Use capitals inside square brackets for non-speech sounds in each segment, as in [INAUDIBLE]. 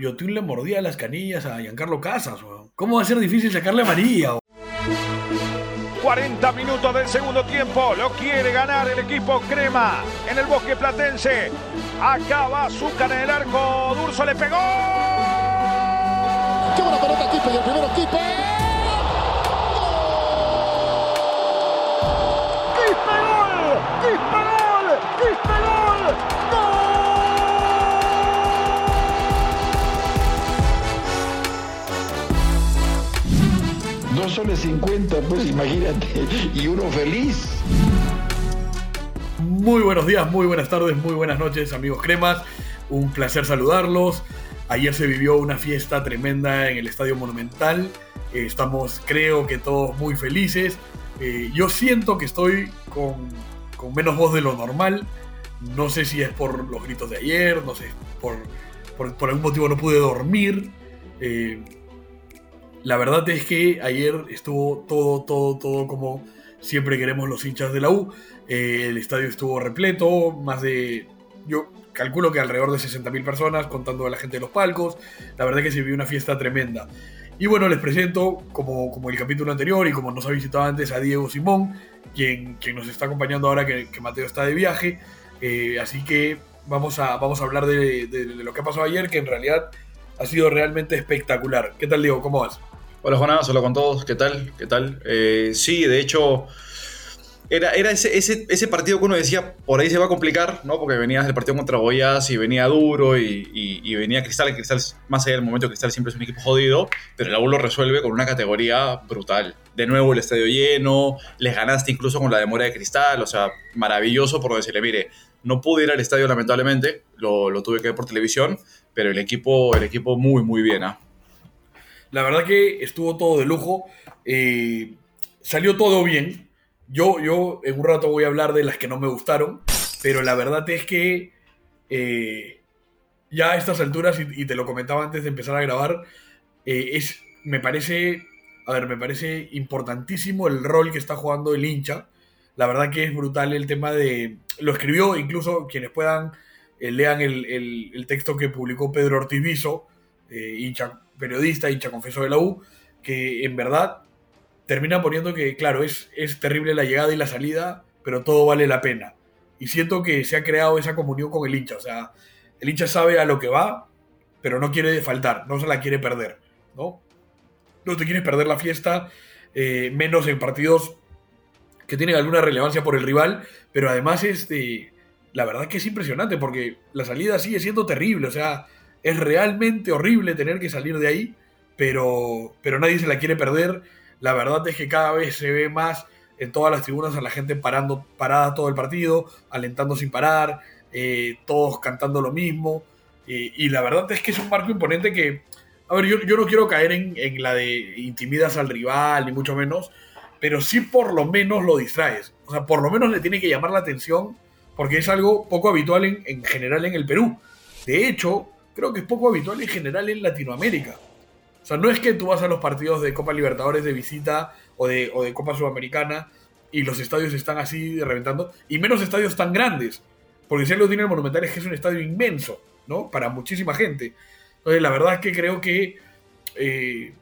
Yotun le mordía las canillas a Giancarlo Casas. weón. ¿Cómo va a ser difícil sacarle amarilla? weón? 40 minutos del segundo tiempo. Lo quiere ganar el equipo Crema en el bosque platense. Acaba Azúcar en el arco. Durso le pegó. ¡Qué buena pelota, Kipe! Y el primero, Kipe. ¡Quispe gol! ¡Quispe gol! ¡Quispe gol! Dos soles 50, pues imagínate, y uno feliz. Muy buenos días, muy buenas tardes, muy buenas noches, amigos cremas. Un placer saludarlos. Ayer se vivió una fiesta tremenda en el Estadio Monumental. Eh, estamos, creo que todos muy felices. Eh, yo siento que estoy con, con menos voz de lo normal. No sé si es por los gritos de ayer, no sé, por, por, algún motivo no pude dormir. Eh, la verdad es que ayer estuvo todo, todo, todo como siempre queremos los hinchas de la U. Eh, el estadio estuvo repleto, más de, yo calculo que alrededor de 60.000 personas, contando a la gente de los palcos. La verdad que se vivió una fiesta tremenda. Y bueno, les presento, como, como el capítulo anterior y como nos ha visitado antes, a Diego Simón, quien, quien nos está acompañando ahora que, Mateo está de viaje. Eh, así que vamos a, vamos a hablar de- de lo que ha pasado ayer, que en realidad ha sido realmente espectacular. ¿Qué tal, Diego? ¿Cómo vas? Hola Jonás, hola con todos, ¿qué tal? ¿Qué tal? Eh, sí, de hecho, era, era ese, ese, ese partido que uno decía, por ahí se va a complicar, ¿no? Porque venías del partido contra Goiás y venía duro y, y- y venía Cristal, Cristal, más allá del momento, Cristal siempre es un equipo jodido, pero el U lo resuelve con una categoría brutal. De nuevo el estadio lleno, les ganaste incluso con la demora de Cristal, o sea, maravilloso por decirle, mire, no pude ir al estadio lamentablemente, lo, lo tuve que ver por televisión, pero el equipo, el equipo muy, muy bien, ¿ah? La verdad que estuvo todo de lujo. eh, salió todo bien. Yo, yo en un rato voy a hablar de las que no me gustaron. Pero la verdad es que eh, ya a estas alturas, y, te lo comentaba antes de empezar a grabar, eh, es, me parece, a ver, me parece importantísimo el rol que está jugando el hincha. La verdad que es brutal el tema de... Lo escribió, incluso quienes puedan, eh, lean el, el- texto que publicó Pedro Ortiz Viso, eh, hincha periodista, hincha confeso de la U, que en verdad termina poniendo que, claro, es, es terrible la llegada y la salida, pero todo vale la pena. Y siento que se ha creado esa comunión con el hincha. O sea, el hincha sabe a lo que va, pero no quiere faltar, no se la quiere perder, ¿no? No te quieres perder la fiesta, eh, menos en partidos que tienen alguna relevancia por el rival, pero además este, la verdad que es impresionante porque la salida sigue siendo terrible, o sea, es realmente horrible tener que salir de ahí, pero, pero nadie se la quiere perder. La verdad es que cada vez se ve más en todas las tribunas a la gente parando, parada todo el partido, alentando sin parar, eh, todos cantando lo mismo. eh, y la verdad es que es un marco imponente que, a ver, yo, yo no quiero caer en, en la de intimidas al rival, ni mucho menos, pero sí por lo menos lo distraes. O sea, por lo menos le tiene que llamar la atención, porque es algo poco habitual en, en general en el Perú. De hecho, creo que es poco habitual en general en Latinoamérica. O sea, no es que tú vas a los partidos de Copa Libertadores de visita o de, o de Copa Sudamericana y los estadios están así reventando, y menos estadios tan grandes. Porque si algo tiene el Monumental es que es un estadio inmenso, ¿no? Para muchísima gente. Entonces, la verdad es que creo que. eh,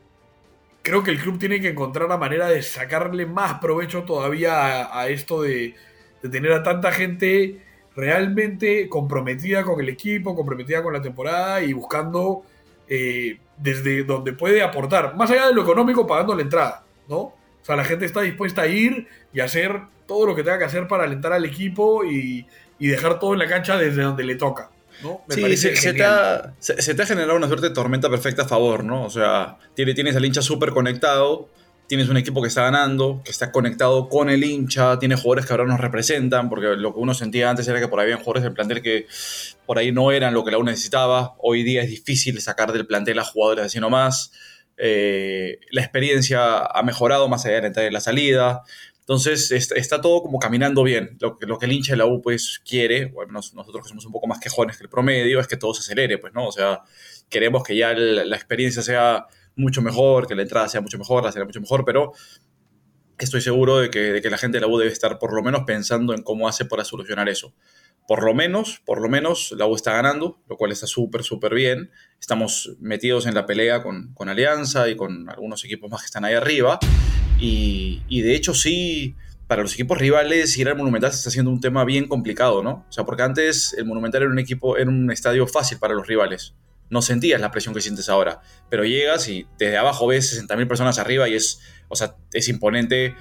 creo que el club tiene que encontrar la manera de sacarle más provecho todavía a, esto de tener a tanta gente realmente comprometida con el equipo, comprometida con la temporada y buscando eh, desde donde puede aportar, más allá de lo económico, pagando la entrada, ¿no? O sea, la gente está dispuesta a ir y hacer todo lo que tenga que hacer para alentar al equipo y, y dejar todo en la cancha desde donde le toca, ¿no? Me sí, se, se te ha, se, se te ha generado una suerte de tormenta perfecta a favor, ¿no? O sea, tiene- tienes al hincha súper conectado, tienes un equipo que está ganando, que está conectado con el hincha, tiene jugadores que ahora nos representan, porque lo que uno sentía antes era que por ahí habían jugadores del plantel que por ahí no eran lo que la U necesitaba. Hoy día es difícil sacar del plantel a jugadores así nomás. Eh, la experiencia ha mejorado más allá de la entrada y la salida. Entonces está, todo como caminando bien. Lo que, el hincha de la U pues quiere, bueno, nos- nosotros que somos un poco más quejones que el promedio, es que todo se acelere, pues, ¿no? O sea, queremos que ya la experiencia sea mucho mejor, que la entrada sea mucho mejor, la salida mucho mejor, pero estoy seguro de que, de que la gente de la U debe estar por lo menos pensando en cómo hace para solucionar eso. por lo menos, por lo menos la U está ganando, lo cual está súper, súper bien. Estamos metidos en la pelea con, con, Alianza y con algunos equipos más que están ahí arriba. Y, y, de hecho sí, para los equipos rivales ir al Monumental se está haciendo un tema bien complicado, ¿no? O sea, porque antes el Monumental era un equipo, era un estadio fácil para los rivales. No sentías la presión que sientes ahora. Pero llegas y desde abajo ves 60.000 personas arriba y es, o sea, es imponente.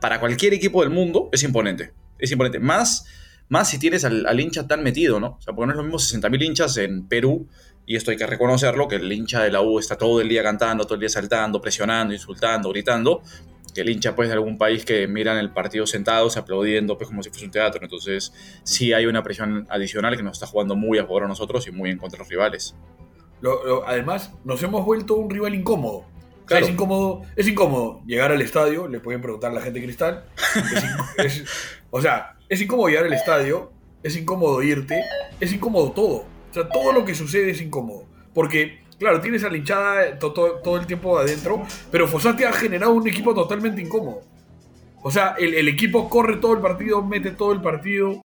Para cualquier equipo del mundo es imponente. Es imponente. Más más si tienes al, hincha tan metido, ¿no? O sea, porque no es lo mismo 60.000 hinchas en Perú, y esto hay que reconocerlo, que el hincha de la U está todo el día cantando, todo el día saltando, presionando, insultando, gritando, el hincha pues de algún país que miran el partido sentados, aplaudiendo pues como si fuese un teatro. Entonces sí hay una presión adicional que nos está jugando muy a favor a nosotros y muy en contra de los rivales. además, nos hemos vuelto un rival incómodo. es, incómodo, es incómodo llegar al estadio, le pueden preguntar a la gente cristal. [LAUGHS] o sea, es incómodo llegar al estadio, es incómodo irte, es incómodo todo. O sea, todo lo que sucede es incómodo. Porque, claro, tienes a la hinchada todo, el tiempo adentro, pero Fossati ha generado un equipo totalmente incómodo. O sea, el, el equipo corre todo el partido, mete todo el partido.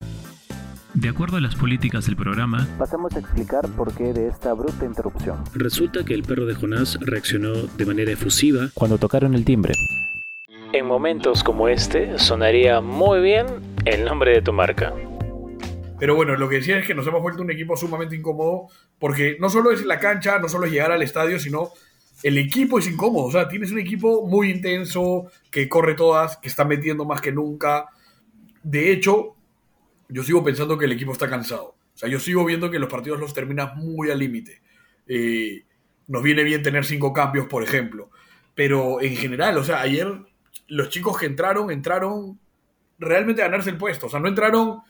De acuerdo a las políticas del programa, pasamos a explicar por qué de esta bruta interrupción. Resulta que el perro de Jonás reaccionó de manera efusiva cuando tocaron el timbre. En momentos como este, sonaría muy bien el nombre de tu marca. Pero bueno, lo que decía es que nos hemos vuelto un equipo sumamente incómodo porque no solo es la cancha, no solo es llegar al estadio, sino el equipo es incómodo. O sea, tienes un equipo muy intenso, que corre todas, que está metiendo más que nunca. De hecho, yo sigo pensando que el equipo está cansado. O sea, yo sigo viendo que los partidos los terminas muy al límite. Eh, nos viene bien tener cinco cambios, por ejemplo. Pero en general, o sea, ayer los chicos que entraron, entraron realmente a ganarse el puesto. O sea, no entraron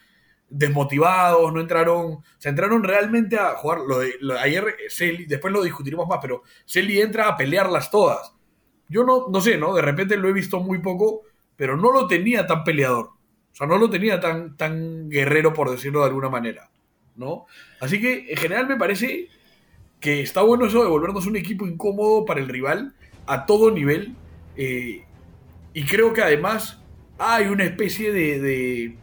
desmotivados, no entraron, o sea, entraron realmente a jugar. Lo de, ayer, después lo discutiremos más, pero Celi entra a pelearlas todas. Yo no, no sé, ¿no? De repente lo he visto muy poco, pero no lo tenía tan peleador. O sea, no lo tenía tan, tan guerrero, por decirlo de alguna manera, ¿no? Así que, en general, me parece que está bueno eso de volvernos un equipo incómodo para el rival a todo nivel. Eh, y creo que además hay una especie de,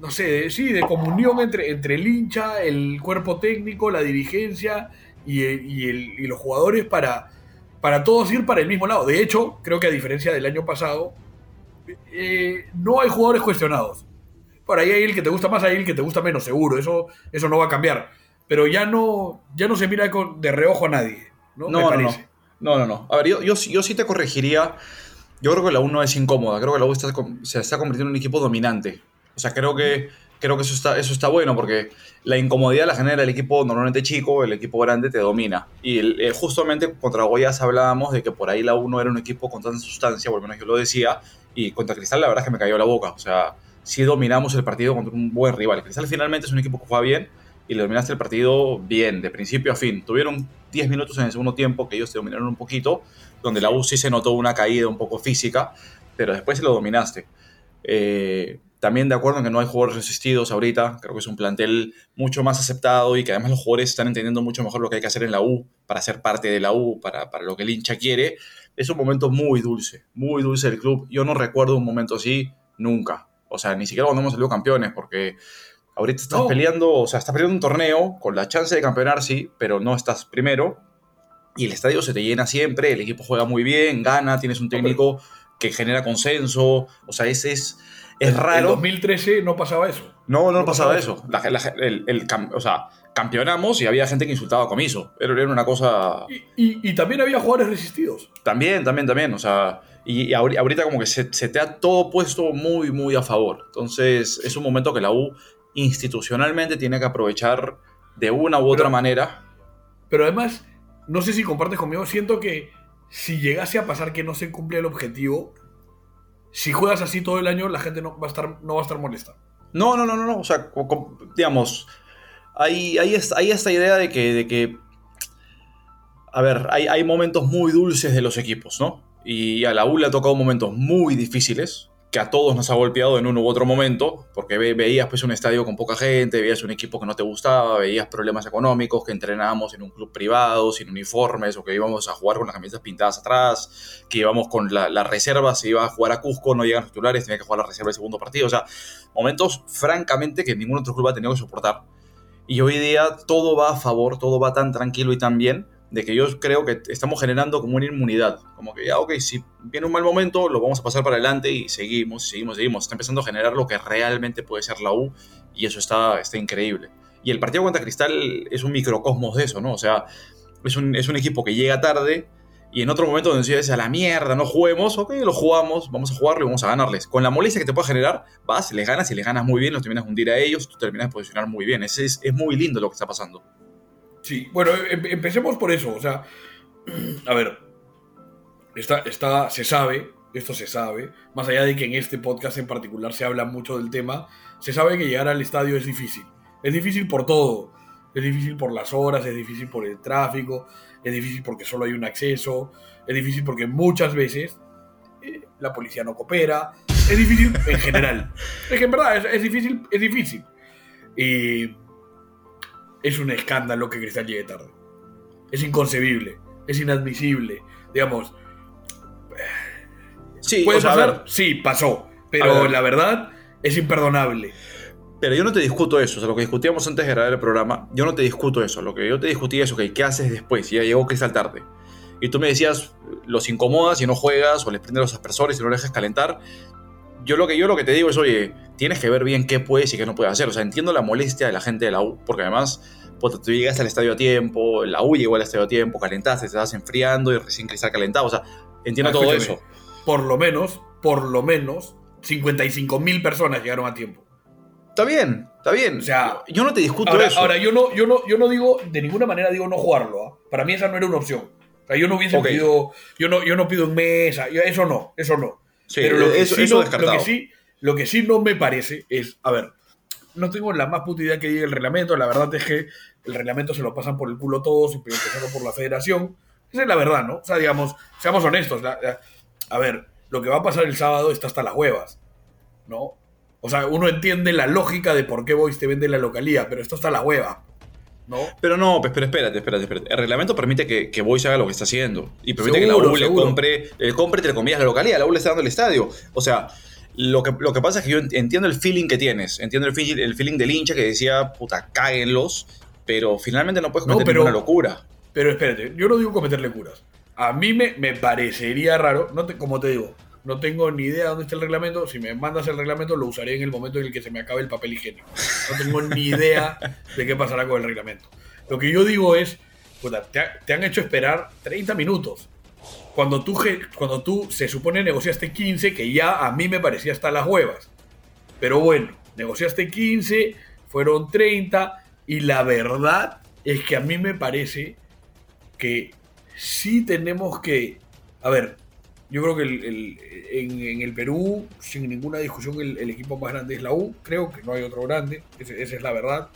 no sé, de, sí, de comunión entre, entre el hincha, el cuerpo técnico, la dirigencia y, y, los jugadores para, para todos ir para el mismo lado. De hecho, creo que a diferencia del año pasado, eh, no hay jugadores cuestionados. Por ahí hay el que te gusta más, hay el que te gusta menos, seguro. Eso, eso no va a cambiar. Pero ya no, ya no se mira con, de reojo a nadie. No, no, no, no, no, no. A ver, yo, yo, yo sí te corregiría. Yo creo que la U no es incómoda. Creo que la U está, se está convirtiendo en un equipo dominante. O sea, creo que, creo que eso, está, eso está bueno porque la incomodidad la genera el equipo normalmente chico, el equipo grande te domina. Y eh, justamente contra Goyas hablábamos de que por ahí la U no era un equipo con tanta sustancia, por lo menos yo lo decía. Y contra Cristal la verdad es que me cayó la boca. O sea, sí dominamos el partido contra un buen rival. Cristal finalmente es un equipo que juega bien y le dominaste el partido bien, de principio a fin. Tuvieron 10 minutos en el segundo tiempo que ellos te dominaron un poquito, donde la U sí se notó una caída un poco física, pero después se lo dominaste. Eh, también de acuerdo en que no hay jugadores resistidos ahorita, creo que es un plantel mucho más aceptado y que además los jugadores están entendiendo mucho mejor lo que hay que hacer en la U para ser parte de la U, para, para lo que el hincha quiere. Es un momento muy dulce, muy dulce del club. Yo no recuerdo un momento así nunca. O sea, ni siquiera cuando hemos salido campeones, porque Ahorita estás peleando, o sea, estás peleando un torneo con la chance de campeonar, sí, pero no estás primero. Y el estadio se te llena siempre, el equipo juega muy bien, gana, tienes un técnico que genera consenso. O sea, ese es, es raro. En 2013 no pasaba eso. No, no, pasaba, eso. el, o sea, campeonamos y había gente que insultaba a Comiso. Era, era una cosa. Y, también había jugadores resistidos. También, también, también. O sea, y, ahorita como que se, se, te ha todo puesto muy, muy a favor. Entonces, es un momento que la U institucionalmente tiene que aprovechar de una u otra manera. Pero además, no sé si compartes conmigo, siento que si llegase a pasar que no se cumple el objetivo, si juegas así todo el año, la gente no va a estar, no va a estar molesta. No, no, no, no, no. O sea, digamos, hay, hay, esta idea de que, de que a ver, hay, hay momentos muy dulces de los equipos, ¿no? Y a la U le ha tocado momentos muy difíciles que a todos nos ha golpeado en uno u otro momento, porque ve- veías pues un estadio con poca gente, veías un equipo que no te gustaba, veías problemas económicos, que entrenábamos en un club privado, sin uniformes, o que íbamos a jugar con las camisetas pintadas atrás, que íbamos con la, la reserva, se iba a jugar a Cusco, no llegan los titulares, tenía que jugar la reserva del segundo partido, o sea, momentos francamente que ningún otro club ha tenido que soportar. Y hoy día todo va a favor, todo va tan tranquilo y tan bien, de que yo creo que estamos generando como una inmunidad. Como que ya, ok, si viene un mal momento, lo vamos a pasar para adelante y seguimos, seguimos, seguimos. Está empezando a generar lo que realmente puede ser la U y eso está, está increíble. Y el partido contra Cristal es un microcosmos de eso, ¿no? O sea, es un, es un equipo que llega tarde y en otro momento donde dices a la mierda, no juguemos, ok, lo jugamos, vamos a jugarlo y vamos a ganarles. Con la molestia que te puede generar, vas, les ganas y les ganas muy bien, los terminas de hundir a ellos, tú terminas de posicionar muy bien. Es, es, es muy lindo lo que está pasando. Sí, bueno, em- empecemos por eso. O sea, [CLEARS THROAT] a ver, está, está, se sabe, esto se sabe, más allá de que en este podcast en particular se habla mucho del tema, se sabe que llegar al estadio es difícil. Es difícil por todo. Es difícil por las horas, es difícil por el tráfico, es difícil porque solo hay un acceso, es difícil porque muchas veces eh, la policía no coopera. Es difícil en general. [LAUGHS] Es que en verdad es, es difícil, es difícil. Y es un escándalo que Cristal llegue tarde. Es inconcebible, es inadmisible. Digamos, Sí, ¿puede o sea, a pasar? ver, Sí, pasó. Pero ver. la verdad es imperdonable. Pero yo no te discuto eso, o sea, lo que discutíamos antes de grabar el programa, yo no te discuto eso, lo que yo te discutí es, ok, ¿qué haces después? Ya llegó Cristal tarde. Y tú me decías, los incomodas y no juegas, o les prendes los aspersores y no los dejas calentar. Yo lo, que, yo lo que te digo es, oye, tienes que ver bien qué puedes y qué no puedes hacer. O sea, entiendo la molestia de la gente de la U, porque además, puta, tú llegaste al estadio a tiempo, la U llegó al estadio a tiempo, calentaste, te estabas enfriando y recién Cristal calentado. O sea, entiendo Ah, todo eso. Por lo menos, por lo menos, 55 mil personas llegaron a tiempo. Está bien, está bien. O sea, yo no te discuto Ahora, eso. ahora, yo, no, yo, no, yo no digo, de ninguna manera digo no jugarlo. ¿ah? Para mí esa no era una opción. O sea, yo no hubiese Ok. pedido, yo no, yo no pido en mesa, yo- eso no, eso no. Sí, Pero lo que, eso, sí eso no, lo, que sí, lo que sí no me parece es, a ver, no tengo la más puta idea que diga el reglamento, la verdad es que el reglamento se lo pasan por el culo todos, empezando por la federación. Esa es la verdad, ¿no? O sea, digamos, seamos honestos. la- la- a ver, lo que va a pasar el sábado está hasta las huevas, ¿no? O sea, uno entiende la lógica de por qué Boys te vende la localía, pero esto está a la hueva, ¿no? Pero no, pues, pero espérate, espérate, espérate. El reglamento permite que, que Boys haga lo que está haciendo. Y permite que la Seguro, U le compre, le compre, entre comillas, la localidad. La U le está dando el estadio. O sea, lo que, lo que pasa es que yo ent- entiendo el feeling que tienes. Entiendo el, feel- el feeling del hincha que decía, puta, cáguenlos. Pero finalmente no puedes No, cometer pero- ninguna locura. Pero espérate, yo no digo cometerle curas. A mí me, me parecería raro, no te- como te digo, no tengo ni idea de dónde está el reglamento. Si me mandas el reglamento, lo usaré en el momento en el que se me acabe el papel higiénico. No tengo ni idea de qué pasará con el reglamento. Lo que yo digo es, te, ha- te han hecho esperar 30 minutos. Cuando tú, cuando tú se supone negociaste 15, que ya a mí me parecía hasta las huevas. Pero bueno, negociaste 15, fueron 30, y la verdad es que a mí me parece que sí tenemos que. A ver, yo creo que el- el- en, en el Perú, sin ninguna discusión, el, el equipo más grande es la U. Creo que no hay otro grande, ese- esa es la verdad.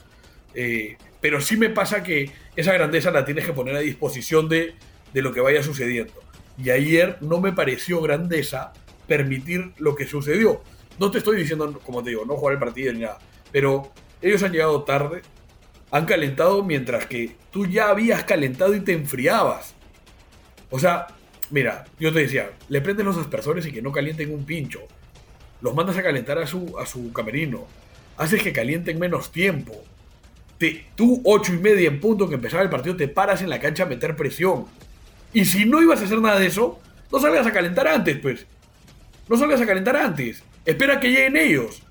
Eh, pero sí me pasa que esa grandeza la tienes que poner a disposición de, de lo que vaya sucediendo. Y ayer no me pareció grandeza permitir lo que sucedió. No te estoy diciendo, como te digo, no jugar el partido ni nada. Pero ellos han llegado tarde, han calentado mientras que tú ya habías calentado y te enfriabas. O sea, mira, yo te decía, le prenden los aspersores y que no calienten un pincho. Los mandas a calentar a su, a su camerino. Haces que calienten menos tiempo. Te, tú, ocho y media en punto que empezaba el partido, te paras en la cancha a meter presión. Y si no ibas a hacer nada de eso, no salgas a calentar antes, pues. No salgas a calentar antes. Espera que lleguen ellos.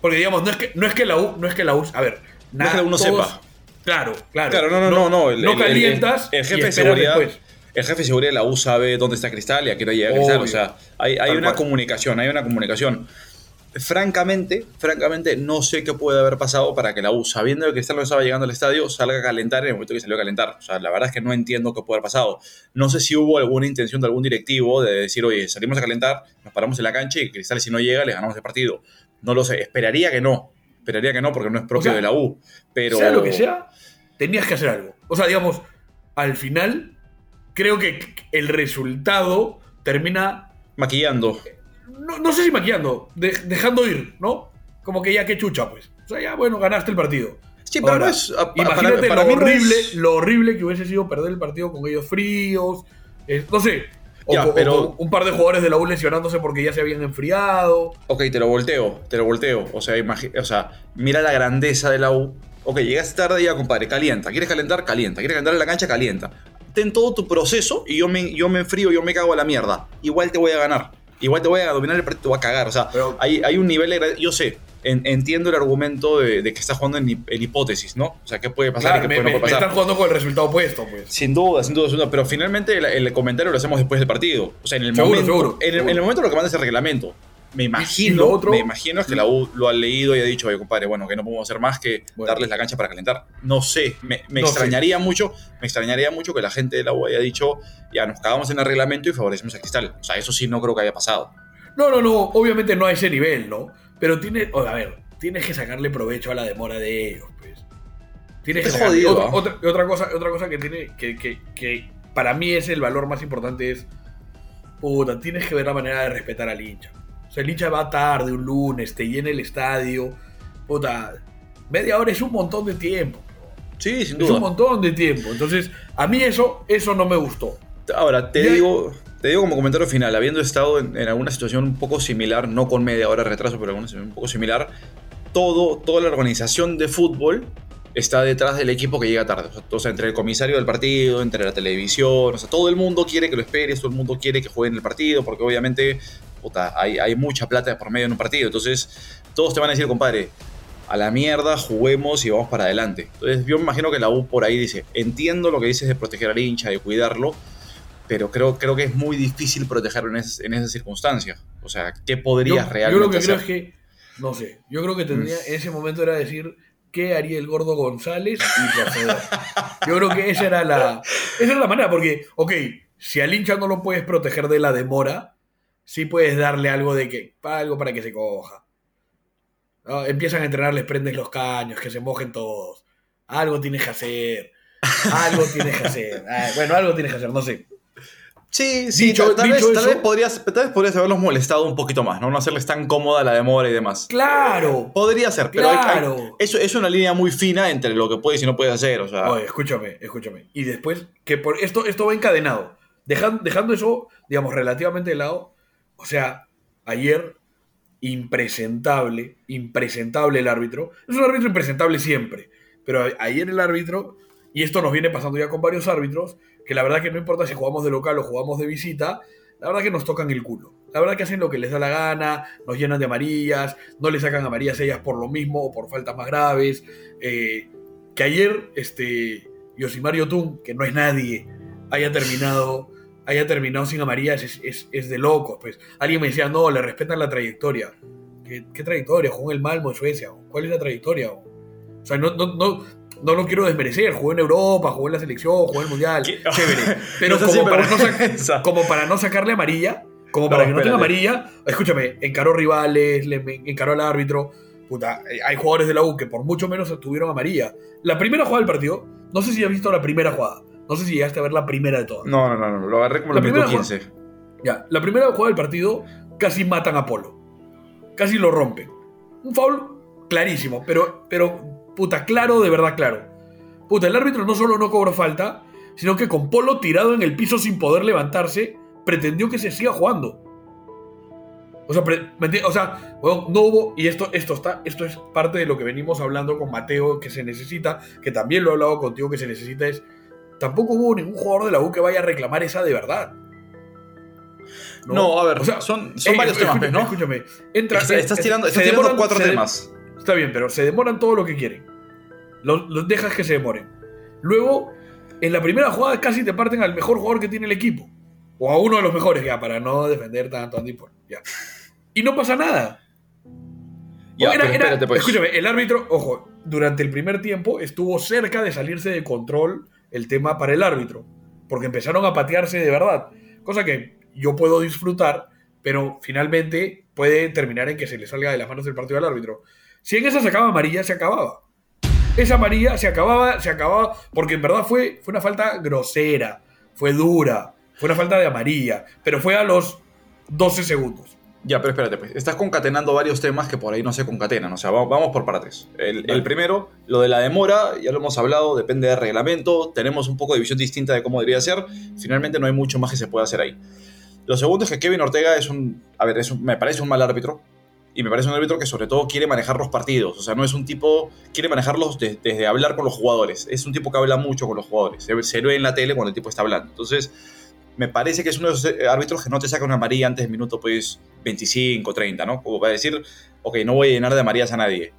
Porque digamos, no es que, no es que la U, no es que la U, a ver, No es que la U no sepa. Claro, claro. Claro, no, no, no. no, el- no el- el- calientas El, y jefe de esperas seguridad. después. El jefe de seguridad de la U sabe dónde está Cristal y a qué hora llega Cristal. O sea, hay, hay una cual. comunicación, hay una comunicación. Francamente, francamente, no sé qué puede haber pasado para que la U, sabiendo que Cristal no estaba llegando al estadio, salga a calentar en el momento que salió a calentar. O sea, la verdad es que no entiendo qué puede haber pasado. No sé si hubo alguna intención de algún directivo de decir, oye, salimos a calentar, nos paramos en la cancha y Cristal si no llega, le ganamos el partido. No lo sé, esperaría que no. Esperaría que no porque no es propio O sea, de la U. Pero... Sea lo que sea, tenías que hacer algo. O sea, digamos, al final, creo que el resultado termina. Maquillando. no, no sé si maquillando, de- dejando ir, ¿no? Como que ya qué chucha, pues. O sea, ya bueno, ganaste el partido. Sí, pero Ahora, no es. a- para- Imagínate para lo mí no horrible, es- lo horrible que hubiese sido perder el partido con ellos fríos. eh, no sé. O, Ya, o pero- con un par de jugadores de la U lesionándose porque ya se habían enfriado. Ok, te lo volteo, te lo volteo. O sea, o sea, mira la grandeza de la U. Ok, llegaste tarde ya, compadre, calienta. ¿Quieres calentar? Calienta. ¿Quieres calentar en la cancha? Calienta. Ten todo tu proceso y yo me, yo me enfrío, yo me cago a la mierda. Igual te voy a ganar. Igual te voy a dominar el partido, te voy a cagar. O sea, Pero- hay, hay un nivel de... Yo sé, en- entiendo el argumento de, de que estás jugando en, hi- en hipótesis, ¿no? O sea, ¿qué puede pasar Claro, y qué me, puede- no me- puede me pasar? están jugando con el resultado opuesto, pues. Sin duda, sin duda, sin duda. Pero finalmente el, el comentario lo hacemos después del partido. O sea, en el Seguro, momento. seguro, en, el, seguro. en el momento lo que manda es el reglamento. Me imagino, otro- me imagino es que la U lo ha leído y ha dicho, oye, compadre, bueno, que no podemos hacer más que Bueno. darles la cancha para calentar. No sé, me, me No sé. extrañaría mucho, me extrañaría mucho que la gente de la U haya dicho, ya nos cagamos en el reglamento y favorecemos a Cristal. O sea, eso sí no creo que haya pasado. No, no, no, obviamente no a ese nivel, ¿no? Pero tiene, o a ver, tienes que sacarle provecho a la demora de ellos, pues. Tienes que sacarle- jodido, otra, ¿ah? otra, otra cosa, otra cosa que tiene, que, que, que para mí es el valor más importante es, puta, tienes que ver la manera de respetar al hincha. O sea, el hincha va tarde un lunes, te llena el estadio, puta, media hora es un montón de tiempo. Sí, sin Es un duda. montón de tiempo. Entonces, a mí eso, eso no me gustó. Ahora, te Y hay- digo, te digo como comentario final, habiendo estado en, en alguna situación un poco similar, no con media hora de retraso, pero alguna situación un poco similar, todo, toda la organización de fútbol está detrás del equipo que llega tarde. O sea, o sea, entre el comisario del partido, entre la televisión, o sea, todo el mundo quiere que lo esperes, todo el mundo quiere que jueguen el partido, porque obviamente puta, hay, hay mucha plata por medio en un partido. Entonces, todos te van a decir, compadre, a la mierda, juguemos y vamos para adelante. Entonces, yo me imagino que la U por ahí dice, entiendo lo que dices de proteger al hincha, de cuidarlo, pero creo, creo que es muy difícil protegerlo en, esas- en esas circunstancias. O sea, ¿qué Yo, podrías yo realmente lo que creo es que, no sé, yo creo que tendría, Mm. en ese momento era decir qué haría el gordo González y proceder. [LAUGHS] yo creo que esa era la, esa era la manera, porque, ok, si al hincha no lo puedes proteger de la demora, sí puedes darle algo de que, algo para que se coja. ¿No? Empiezan a entrenar, les prendes los caños, que se mojen todos. Algo tienes que hacer. Algo tienes que hacer. [LAUGHS] Ah, bueno, algo tienes que hacer, no sé. Sí, sí, Dicho- tal, dicho vez, tal vez podrías, tal vez podrías haberlos molestado un poquito más, ¿no? No hacerles tan cómoda la demora y demás. Claro. Podría ser, pero hay- hay- Claro. eso es una línea muy fina entre lo que puedes y no puedes hacer. O sea, Oye, escúchame, escúchame. Y después, que por esto, esto va encadenado. Dejan- dejando eso, digamos, relativamente de lado. O sea, ayer, impresentable, impresentable el árbitro. Es un árbitro impresentable siempre. Pero ayer el árbitro, y esto nos viene pasando ya con varios árbitros, que la verdad que no importa si jugamos de local o jugamos de visita, la verdad que nos tocan el culo. La verdad que hacen lo que les da la gana, nos llenan de amarillas, no le sacan amarillas a ellas por lo mismo o por faltas más graves. Eh, que ayer este, Yosimar Yotun, que no es nadie, haya terminado, haya terminado sin amarillas es, es- es de locos. Pues. Alguien me decía, no, le respetan la trayectoria. ¿Qué, qué trayectoria? Jugó en el Malmo de Suecia. ¿Cuál es la trayectoria? O sea, no, no, no, no lo quiero desmerecer. Jugó en Europa, jugó en la selección, jugó en el Mundial. ¿Qué? Chévere. Pero [LAUGHS] No sé como, para no [LAUGHS] como para no sacarle amarilla, como para que no tenga espérate. amarilla, escúchame, encaró rivales, le encaró al árbitro. Puta, eh, hay jugadores de la U que por mucho menos tuvieron amarilla. La primera jugada del partido, no sé si has visto la primera jugada. No sé si llegaste a ver la primera de todas. no, no, no, no, lo agarré como La primera 15. Ya, la primera jugada del partido casi matan a Polo. Casi lo rompen. Un foul clarísimo, pero, pero, puta, claro, de verdad claro. Puta, el árbitro no solo no cobró falta, sino que con Polo tirado en el piso sin poder levantarse, pretendió que se siga jugando. O sea, o sea, no hubo, y esto, esto, está, esto es parte de lo que venimos hablando con Mateo, que se necesita, que también lo he hablado contigo, que se necesita es, tampoco hubo ningún jugador de la U que vaya a reclamar esa de verdad. No, a ver, O sea, son, son eh, varios temas, escúchame, ¿no? Escúchame, entra, Estás, estás eh, tirando, se estás tirando demoran- cuatro de- temas. Está bien, pero se demoran todo lo que quieren. Los, los dejas que se demoren. Luego, en la primera jugada casi te parten al mejor jugador que tiene el equipo. O a uno de los mejores, ya, para no defender tanto a Paul, Ya. Y no pasa nada. Ya, Era- espérate, pues. Escúchame, el árbitro, ojo, durante el primer tiempo estuvo cerca de salirse de control el tema para el árbitro. Porque empezaron a patearse de verdad. Cosa que yo puedo disfrutar, pero finalmente puede terminar en que se le salga de las manos el partido al árbitro. Si en esa sacaba amarilla, se acababa. Esa amarilla se acababa, se acababa, porque en verdad fue, fue una falta grosera, fue dura, fue una falta de amarilla, pero fue a los 12 segundos. Ya, pero espérate, pues. Estás concatenando varios temas que por ahí no se concatenan. O sea, va- vamos por partes. El, el primero, lo de la demora, ya lo hemos hablado, depende del reglamento. Tenemos un poco de visión distinta de cómo debería ser. Finalmente no hay mucho más que se pueda hacer ahí. Lo segundo es que Kevin Ortega es un. A ver, es un- me parece un mal árbitro. Y me parece un árbitro que sobre todo quiere manejar los partidos. O sea, no es un tipo. Quiere manejarlos de- desde hablar con los jugadores. Es un tipo que habla mucho con los jugadores. Se, se ve en la tele cuando el tipo está hablando. Entonces, me parece que es uno de esos eh, árbitros que no te saca una amarilla antes del minuto, pues, 25, 30, ¿no? Como para decir, ok, no voy a llenar de amarillas a nadie.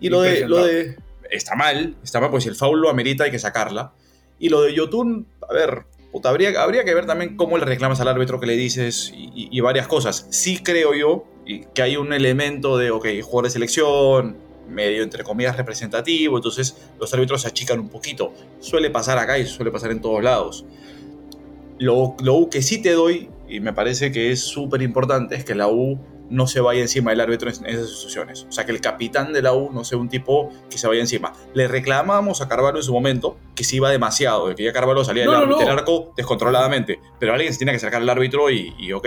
Y lo de, lo de. Está mal, está mal, pues si el foul lo amerita, hay que sacarla. Y lo de Yotun, a ver, puta, habría, habría que ver también cómo le reclamas al árbitro que le dices y, y- y varias cosas. Sí creo yo y que hay un elemento de, ok, jugador de selección, medio entre comillas representativo, entonces los árbitros se achican un poquito. Suele pasar acá y suele pasar en todos lados. Lo, lo que sí te doy, y me parece que es súper importante, es que la U no se vaya encima del árbitro en esas situaciones. O sea, que el capitán de la U no sea un tipo que se vaya encima. Le reclamamos a Carvalho en su momento que se iba demasiado, de que ya Carvalho salía No, del, no, no. arco descontroladamente. Pero alguien se tiene que acercar al árbitro y, y ok,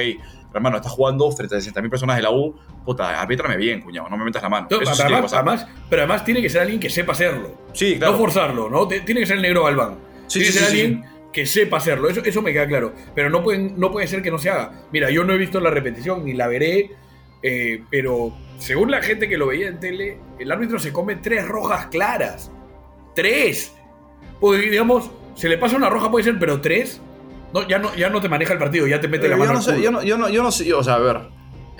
hermano, estás jugando frente a 60.000 personas de la U, puta, arbítrame bien, cuñado, no me metas la mano. No, Eso sí además, pero además tiene que ser alguien que sepa hacerlo. sí, claro. No forzarlo, ¿no? Tiene que ser el negro Galván. Sí, tiene sí, que ser alguien que sepa hacerlo. Eso, eso me queda claro. Pero no, pueden, no puede ser que no se haga. Mira, yo no he visto la repetición ni la veré. eh, pero según la gente que lo veía en tele, el árbitro se come tres rojas claras. ¡Tres! Porque, digamos, se le pasa una roja, puede ser, pero tres. No, ya, no, ya no te maneja el partido, ya te mete Eh, la yo mano. no al sé, culo. yo no, yo no, yo no sé, yo, o sea, a ver,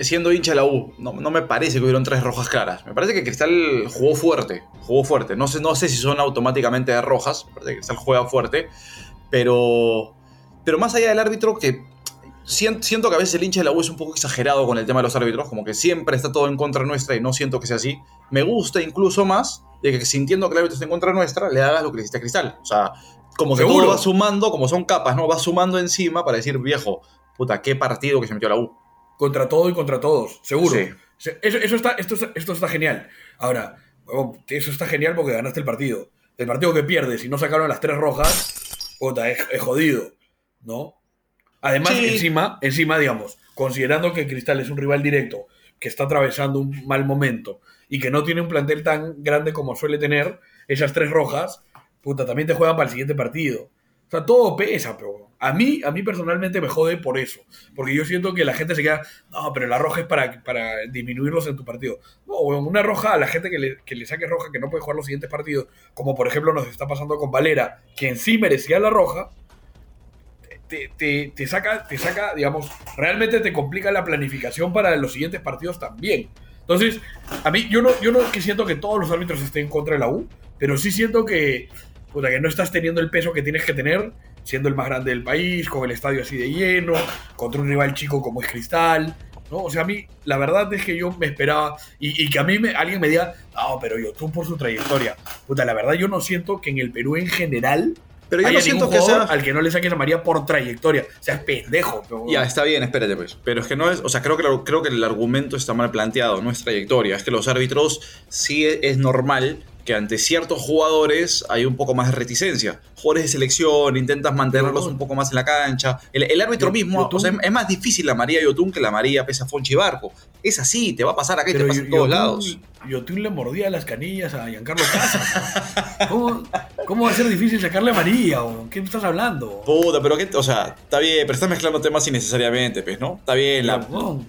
siendo hincha de la U, no, no me parece que hubieron tres rojas claras. Me parece que Cristal jugó fuerte, jugó fuerte. No sé, no sé si son automáticamente rojas, me parece que Cristal juega fuerte, pero, pero más allá del árbitro, que sien- siento que a veces el hincha de la U es un poco exagerado con el tema de los árbitros, como que siempre está todo en contra nuestra y no siento que sea así. Me gusta incluso más de que sintiendo que el árbitro está en contra nuestra, le hagas lo que le hiciste a Cristal. O sea, como que Seguro. todo va sumando, como son capas, ¿no? Va sumando encima para decir, viejo, puta, qué partido que se metió la U. Contra todo y contra todos, seguro. Sí. Eso, eso está, esto, esto está genial. Ahora, huevón, eso está genial porque ganaste el partido. El partido que pierdes y no sacaron las tres rojas, puta, es, es jodido, ¿no? Además, Sí. encima, encima, digamos, considerando que Cristal es un rival directo, que está atravesando un mal momento y que no tiene un plantel tan grande como suele tener, esas tres rojas, puta, también te juegan para el siguiente partido. O sea, todo pesa, pero a mí, a mí personalmente me jode por eso. Porque yo siento que la gente se queda, no, pero la roja es para, para disminuirlos en tu partido. No, una roja a la gente que le, que le saque roja que no puede jugar los siguientes partidos, como por ejemplo nos está pasando con Valera, que en sí merecía la roja, te, te- te saca, te saca, digamos, realmente te complica la planificación para los siguientes partidos también. Entonces, a mí, yo no, yo no que siento que todos los árbitros estén contra la U, pero sí siento que, puta, que no estás teniendo el peso que tienes que tener, siendo el más grande del país, con el estadio así de lleno, contra un rival chico como es Cristal. ¿no? O sea, a mí, la verdad es que yo me esperaba, y, y que a mí me- alguien me diga, no, pero yo, tú por su trayectoria. Puta, la verdad yo no siento que en el Perú en general Pero yo haya no siento que sea... al que no le saques a María por trayectoria. O sea, es pendejo. pero- Ya, está bien, espérate pues. Pero es que no es, o sea, creo que, lo- creo que el argumento está mal planteado, no es trayectoria. Es que los árbitros sí es, es normal que ante ciertos jugadores hay un poco más de reticencia. Jugadores de selección, intentas mantenerlos un poco más en la cancha. El, el árbitro mismo, o sea, es, más difícil la María Yotun que la María Pesa Fonchi Barco. Es así, te va a pasar acá y te pasa en todos lados. Yotun le mordía las canillas a Giancarlo Casas. ¿Cómo, ¿Cómo va a ser difícil sacarle a María? o ¿Qué estás hablando? Puta, pero qué, o sea, está bien, pero estás mezclando temas innecesariamente, pues, ¿no? Está bien, la, No.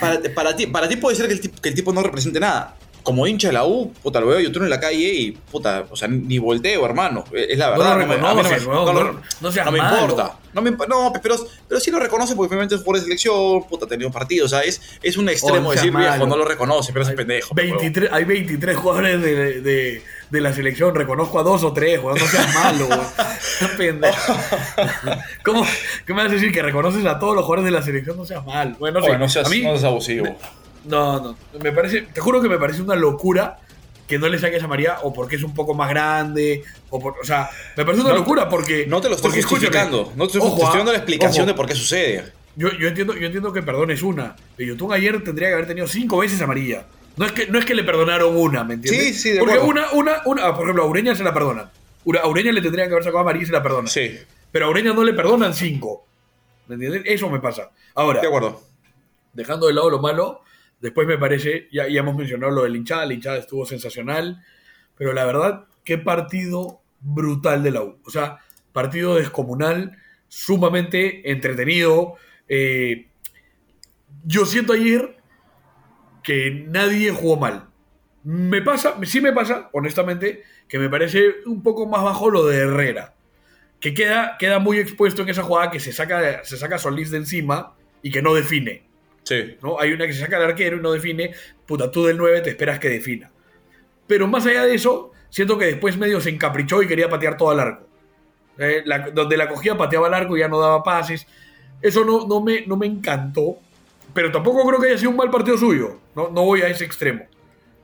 Para, para ti, para ti puede ser que el, que el tipo no represente nada. Como hincha de la U, puta, lo veo yo en la calle y, puta, o sea, ni volteo, hermano. Es la verdad. me- me- no me malo. importa. No, me, no, pero, pero sí lo reconoce porque obviamente es de selección, puta, ha tenido partidos. O sea, es, es un extremo Oh, decir, viejo, malo. no lo reconoce, pero es Hay pendejo. pues, 23, hay 23 jugadores de, de- de la selección. Reconozco a dos o tres, weón. No seas malo, weón. [LAUGHS] Pendejo. [LAUGHS] ¿Cómo, ¿Qué me vas a decir? Que reconoces a todos los jugadores de la selección. No seas mal. Bueno, no sé. Oye, no seas, a mí, no seas abusivo. No, no. Me parece, te juro que me parece una locura que no le saques a María o porque es un poco más grande. O, por, o sea, me parece una No- locura porque. No te lo estoy porque, justificando. No te estoy, ojo, estoy ah, dando la explicación ojo. de por qué sucede. Yo, yo entiendo, yo entiendo que perdones una. Pero Yotun ayer tendría que haber tenido cinco veces amarilla. No es que, no es que le perdonaron una, ¿me entiendes? Sí, sí, de Porque acuerdo. una, una, una, ah, por ejemplo, a Ureña se la perdonan. A Ureña le tendrían que haber sacado amarilla y se la perdonan. Sí, Pero a Ureña no le perdonan cinco. ¿Me entiendes? Eso me pasa. Ahora, de acuerdo. dejando de lado lo malo, después me parece, ya, hemos mencionado lo del hinchada, la hinchada estuvo sensacional, pero la verdad, qué partido brutal de la U. O sea, partido descomunal, sumamente entretenido. eh, yo siento ayer que nadie jugó mal. Me pasa, sí me pasa, honestamente, que me parece un poco más bajo lo de Herrera. Que queda, queda muy expuesto en esa jugada que se saca, se saca Solís de encima y que no define. Sí. ¿no? Hay una que se saca el arquero y no define. Puta, tú del 9 te esperas que defina. Pero más allá de eso, siento que después medio se encaprichó y quería patear todo al arco. Eh, donde la cogía, pateaba al arco y ya no daba pases. Eso no, no, me, no me encantó. Pero tampoco creo que haya sido un mal partido suyo. No, no voy a ese extremo.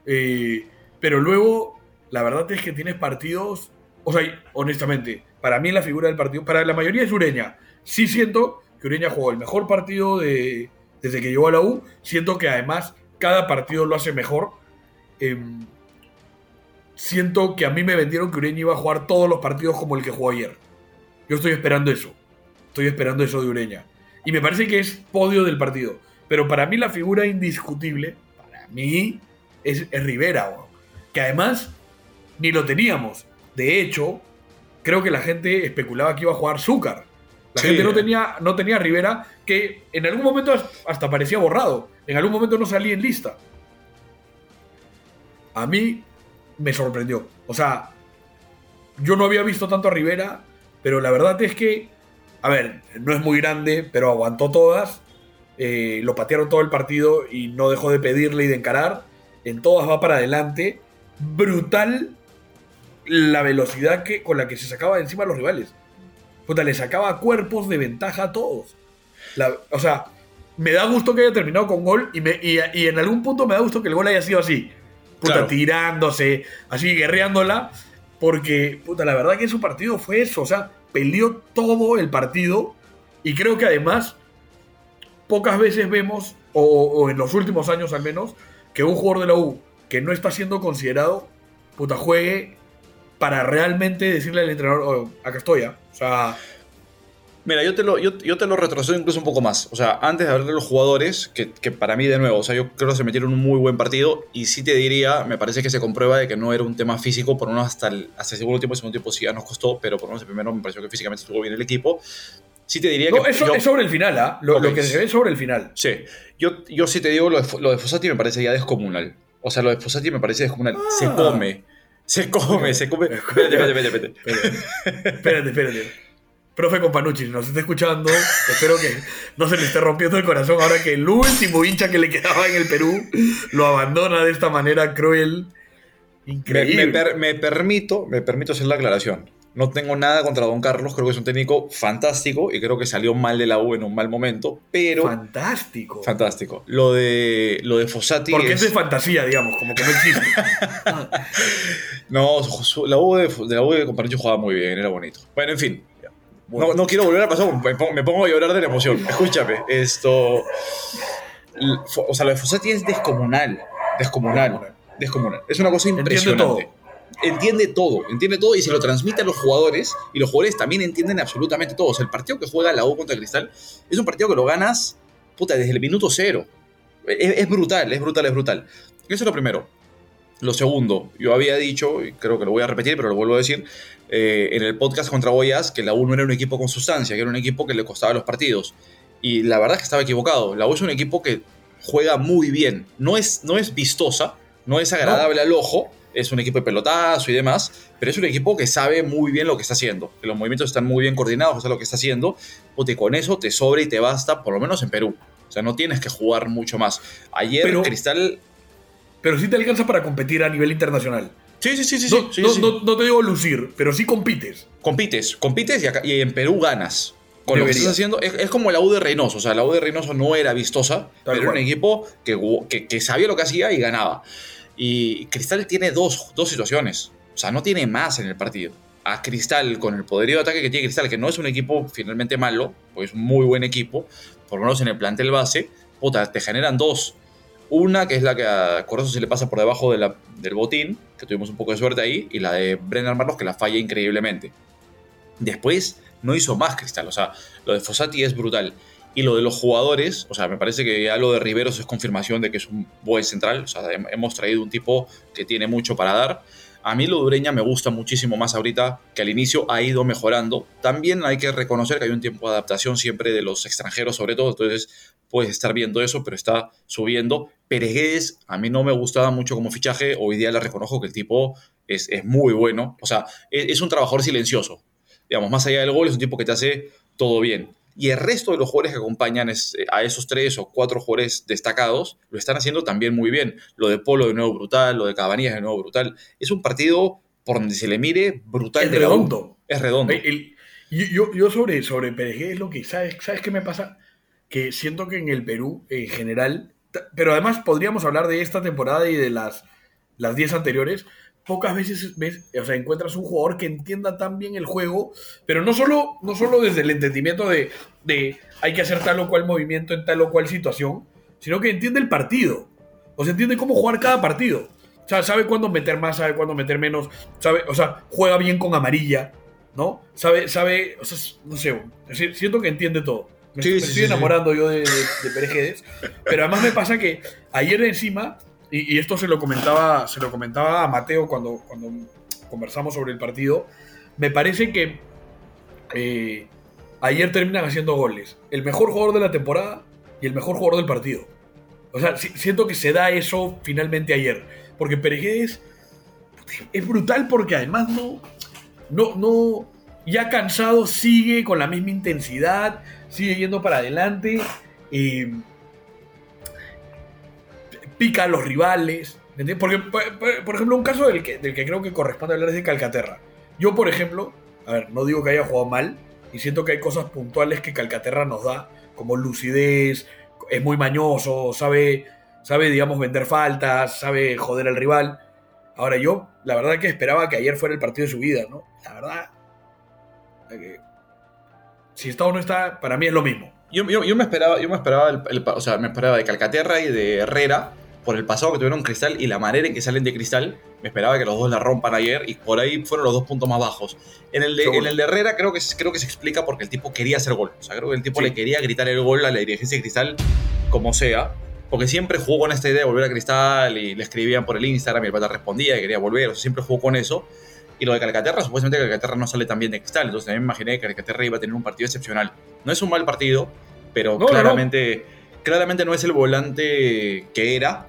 Eh, pero luego, la verdad es que tienes partidos. O sea, honestamente, para mí la figura del partido, para la mayoría es Ureña. Sí siento que Ureña jugó el mejor partido de, desde que llegó a la U. Siento que además cada partido lo hace mejor. Em, siento que a mí me vendieron que Ureña iba a jugar todos los partidos como el que jugó ayer. Yo estoy esperando eso. Estoy esperando eso de Ureña. Y me parece que es podio del partido. Pero para mí la figura indiscutible, para mí, es, Rivera. Que además ni lo teníamos. De hecho, creo que la gente especulaba que iba a jugar Zúcar. La Sí. gente no tenía, no tenía a Rivera, que en algún momento hasta parecía borrado. En algún momento no salía en lista. A mí me sorprendió. O sea, yo no había visto tanto a Rivera, pero la verdad es que, a ver, no es muy grande, pero aguantó todas. Eh, lo patearon todo el partido y no dejó de pedirle y de encarar. En todas va para adelante. Brutal la velocidad que, con la que se sacaba de encima a los rivales. Puta, le sacaba cuerpos de ventaja a todos. La- o sea, me da gusto que haya terminado con gol y, me- y- y en algún punto me da gusto que el gol haya sido así. Puta, Claro. tirándose, así guerreándola. Porque, puta, la verdad que su partido fue eso. O sea, peleó todo el partido. Y creo que además, pocas veces vemos, o, o en los últimos años al menos, que un jugador de la U que no está siendo considerado, puta, juegue para realmente decirle al entrenador, "Oh, acá estoy, ¿ah". O sea, Mira, yo te, lo, yo, yo te lo retrocedo incluso un poco más. O sea, antes de hablar de los jugadores, que, que para mí de nuevo, o sea, yo creo que se metieron un muy buen partido y sí te diría, me parece que se comprueba de que no era un tema físico, por menos hasta el, hasta el segundo tiempo, el segundo tiempo sí ya nos costó, pero por lo menos el primero me pareció que físicamente estuvo bien el equipo. Sí te diría no, que... eso yo- es sobre el final, ¿ah? Lo, que se ve es sobre el final. Sí, yo, yo sí te digo, lo de, lo de Fossati me parece ya descomunal. O sea, lo de Fossati me parece descomunal. Se Ah. come, se come, se come. [LAUGHS] Espérate, espérate, espérate, espérate. Espérate, espérate. Profe Companucci, nos está escuchando, espero que no se le esté rompiendo el corazón ahora que el último hincha que le quedaba en el Perú lo abandona de esta manera cruel. Me, Increíble. me per- me permito, me permito hacer la aclaración. No tengo nada contra Don Carlos, creo que es un técnico fantástico y creo que salió mal de la U en un mal momento, pero Fantástico. fantástico. Lo de lo de Fossati Porque es es- de fantasía, digamos, como que no existe. [LAUGHS] no, la U de, de la U de Compañero jugaba muy bien, era bonito. Bueno, en fin. No, no quiero volver a pasar, me pongo, me pongo a llorar de la emoción. Escúchame, esto. O sea, lo de Fossati es descomunal. Descomunal. Descomunal. Es una cosa impresionante. Entiende todo, entiende todo y se lo transmite a los jugadores y los jugadores también entienden absolutamente todo. O sea, el partido que juega la U contra Cristal es un partido que lo ganas, puta, desde el minuto cero. Es, es brutal, es brutal, es brutal. Eso es lo primero. Lo segundo, yo había dicho, y creo que lo voy a repetir, pero lo vuelvo a decir, eh, en el podcast contra Boyas, que la U no era un equipo con sustancia, que era un equipo que le costaba los partidos. Y la verdad es que estaba equivocado. La U es un equipo que juega muy bien. No es, no es vistosa, no es agradable al ojo, es un equipo de pelotazo y demás, pero es un equipo que sabe muy bien lo que está haciendo, que los movimientos están muy bien coordinados, o sea, lo que está haciendo, y con eso te sobra y te basta, por lo menos en Perú. O sea, no tienes que jugar mucho más. Ayer Pero- Cristal... Pero sí te alcanza para competir a nivel internacional. Sí, sí, sí, sí. No, sí, no- sí. no- no te digo lucir, pero sí compites. compites, compites y, acá- y en Perú ganas. Con lo que estás haciendo, es, es como la U de Reynoso. O sea, la U de Reynoso no era vistosa, Tal pero era un equipo que, que sabía lo que hacía y ganaba. Y Cristal tiene dos, dos situaciones. O sea, no tiene más en el partido. A Cristal, con el poderío de ataque que tiene Cristal, que no es un equipo finalmente malo, pues muy buen equipo, por lo menos en el plantel base, puta, te generan dos. Una, que es la que a Corozzo se le pasa por debajo del botín, que tuvimos un poco de suerte ahí, y la de Brennan Marlos, que la falla increíblemente. Después no hizo más Cristal, o sea, lo de Fossati es brutal. Y lo de los jugadores, o sea, me parece que ya lo de Riveros es confirmación de que es un buen central. O sea, hem- hemos traído un tipo que tiene mucho para dar. A mí lo me gusta muchísimo más ahorita que al inicio ha ido mejorando. También hay que reconocer que hay un tiempo de adaptación siempre de los extranjeros, sobre todo. Entonces puedes estar viendo eso, pero está subiendo. Peregués, a mí no me gustaba mucho como fichaje. Hoy día le reconozco que el tipo es, es muy bueno. O sea, es, es un trabajador silencioso. Digamos, más allá del gol, es un tipo que te hace todo bien. Y el resto de los jugadores que acompañan es- eh, a esos tres o cuatro jugadores destacados lo están haciendo también muy bien. Lo de Polo de nuevo brutal, lo de Cabanillas de nuevo brutal. Es un partido por donde se le mire brutal Es de la U. redondo. Es redondo. El- el- yo, yo- sobre, sobre Perejé es lo que, ¿sabes, ¿sabes qué me pasa? Que siento que en el Perú, en general, pero además podríamos hablar de esta temporada y de las las 10 anteriores, pocas veces ves, o sea, encuentras un jugador que entienda tan bien el juego, pero no solo, no solo desde el entendimiento de, de hay que hacer tal o cual movimiento en tal o cual situación, sino que entiende el partido. O sea, entiende cómo jugar cada partido. O sea, sabe cuándo meter más, sabe cuándo meter menos, sabe, o sea, juega bien con amarilla, ¿no? Sabe, sabe, o sea, no sé, si- siento que entiende todo. Me, Sí, me sí, estoy sí, sí. enamorando yo de, de, de Perejedes, pero además me pasa que ayer encima, y, y esto se lo comentaba, se lo comentaba a Mateo cuando, cuando conversamos sobre el partido, me parece que eh, ayer terminan haciendo goles. El mejor jugador de la temporada y el mejor jugador del partido. O sea, si- siento que se da eso finalmente ayer. Porque Perejedes es brutal porque además no, no, no, ya cansado sigue con la misma intensidad, sigue yendo para adelante, eh, pica a los rivales. Porque, por, ejemplo, un caso del que, del que creo que corresponde hablar es de Calcaterra. Yo, por ejemplo, a ver, no digo que haya jugado mal, y siento que hay cosas puntuales que Calcaterra nos da, como lucidez, es muy mañoso, sabe, sabe digamos, vender faltas, sabe joder al rival. Ahora yo, la verdad que esperaba que ayer fuera el partido de su vida, ¿no? La verdad, eh, si está o no está, para mí es lo mismo. Yo, yo- me esperaba, yo me esperaba, el- el- o sea, me esperaba de Calcaterra y de Herrera por el pasado que tuvieron Cristal y la manera en que salen de Cristal. Me esperaba que los dos la rompan ayer y por ahí fueron los dos puntos más bajos. En el de, en el de Herrera creo que, creo que se explica porque el tipo quería hacer gol. O sea, creo que el tipo Sí. le quería gritar el gol a la dirigencia de Cristal como sea. Porque siempre jugó con esta idea de volver a Cristal y le escribían por el Instagram y el pata respondía y quería volver. O sea, siempre jugó con eso. Y lo de Calcaterra, supuestamente Calcaterra no sale tan bien de Cristal. Entonces también me imaginé que Calcaterra iba a tener un partido excepcional. No es un mal partido, pero No, no, no. claramente, claramente no es el volante que era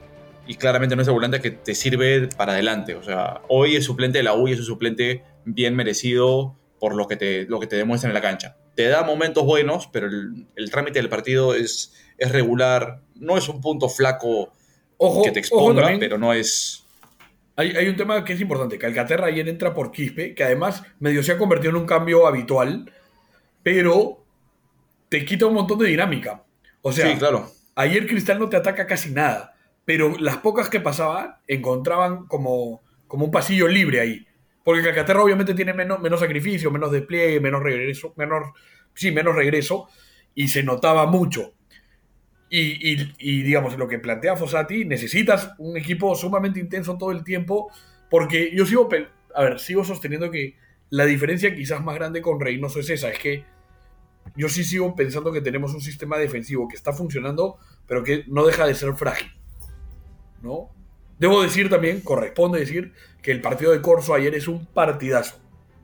y claramente no es el volante que te sirve para adelante. O sea, hoy es suplente de la U y es un suplente bien merecido por lo que te, lo que te demuestra en la cancha. Te da momentos buenos, pero el, el trámite del partido es, es regular. No es un punto flaco Ojo, que te exponga, pero no es... hay, hay un tema que es importante. Calcaterra ayer entra por Quispe, que además medio se ha convertido en un cambio habitual, pero te quita un montón de dinámica. O sea, sí, claro. ayer Cristal no te ataca casi nada, pero las pocas que pasaban encontraban como, como un pasillo libre ahí. Porque Calcaterra obviamente tiene menos, menos sacrificio, menos despliegue, menos regreso, menos, sí, menos regreso, y se notaba mucho. Y, y- y, digamos, lo que plantea Fossati, necesitas un equipo sumamente intenso todo el tiempo, porque yo sigo, a ver, sigo sosteniendo que la diferencia quizás más grande con Reynoso es esa, es que yo sí sigo pensando que tenemos un sistema defensivo que está funcionando, pero que no deja de ser frágil. ¿No? Debo decir también, corresponde decir, que el partido de Corso ayer es un partidazo.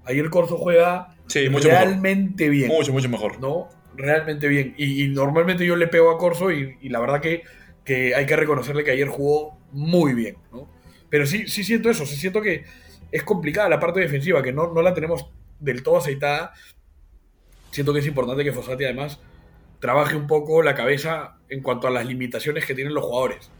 Ayer Corso juega Sí, mucho mejor. realmente bien. Mucho, mucho mejor. ¿no? Realmente bien. Y, y normalmente yo le pego a Corso y, y la verdad que, que hay que reconocerle que ayer jugó muy bien, ¿no? Pero sí, sí siento eso, sí siento que es complicada la parte defensiva, que no, no la tenemos del todo aceitada. Siento que es importante que Fossati además trabaje un poco la cabeza en cuanto a las limitaciones que tienen los jugadores.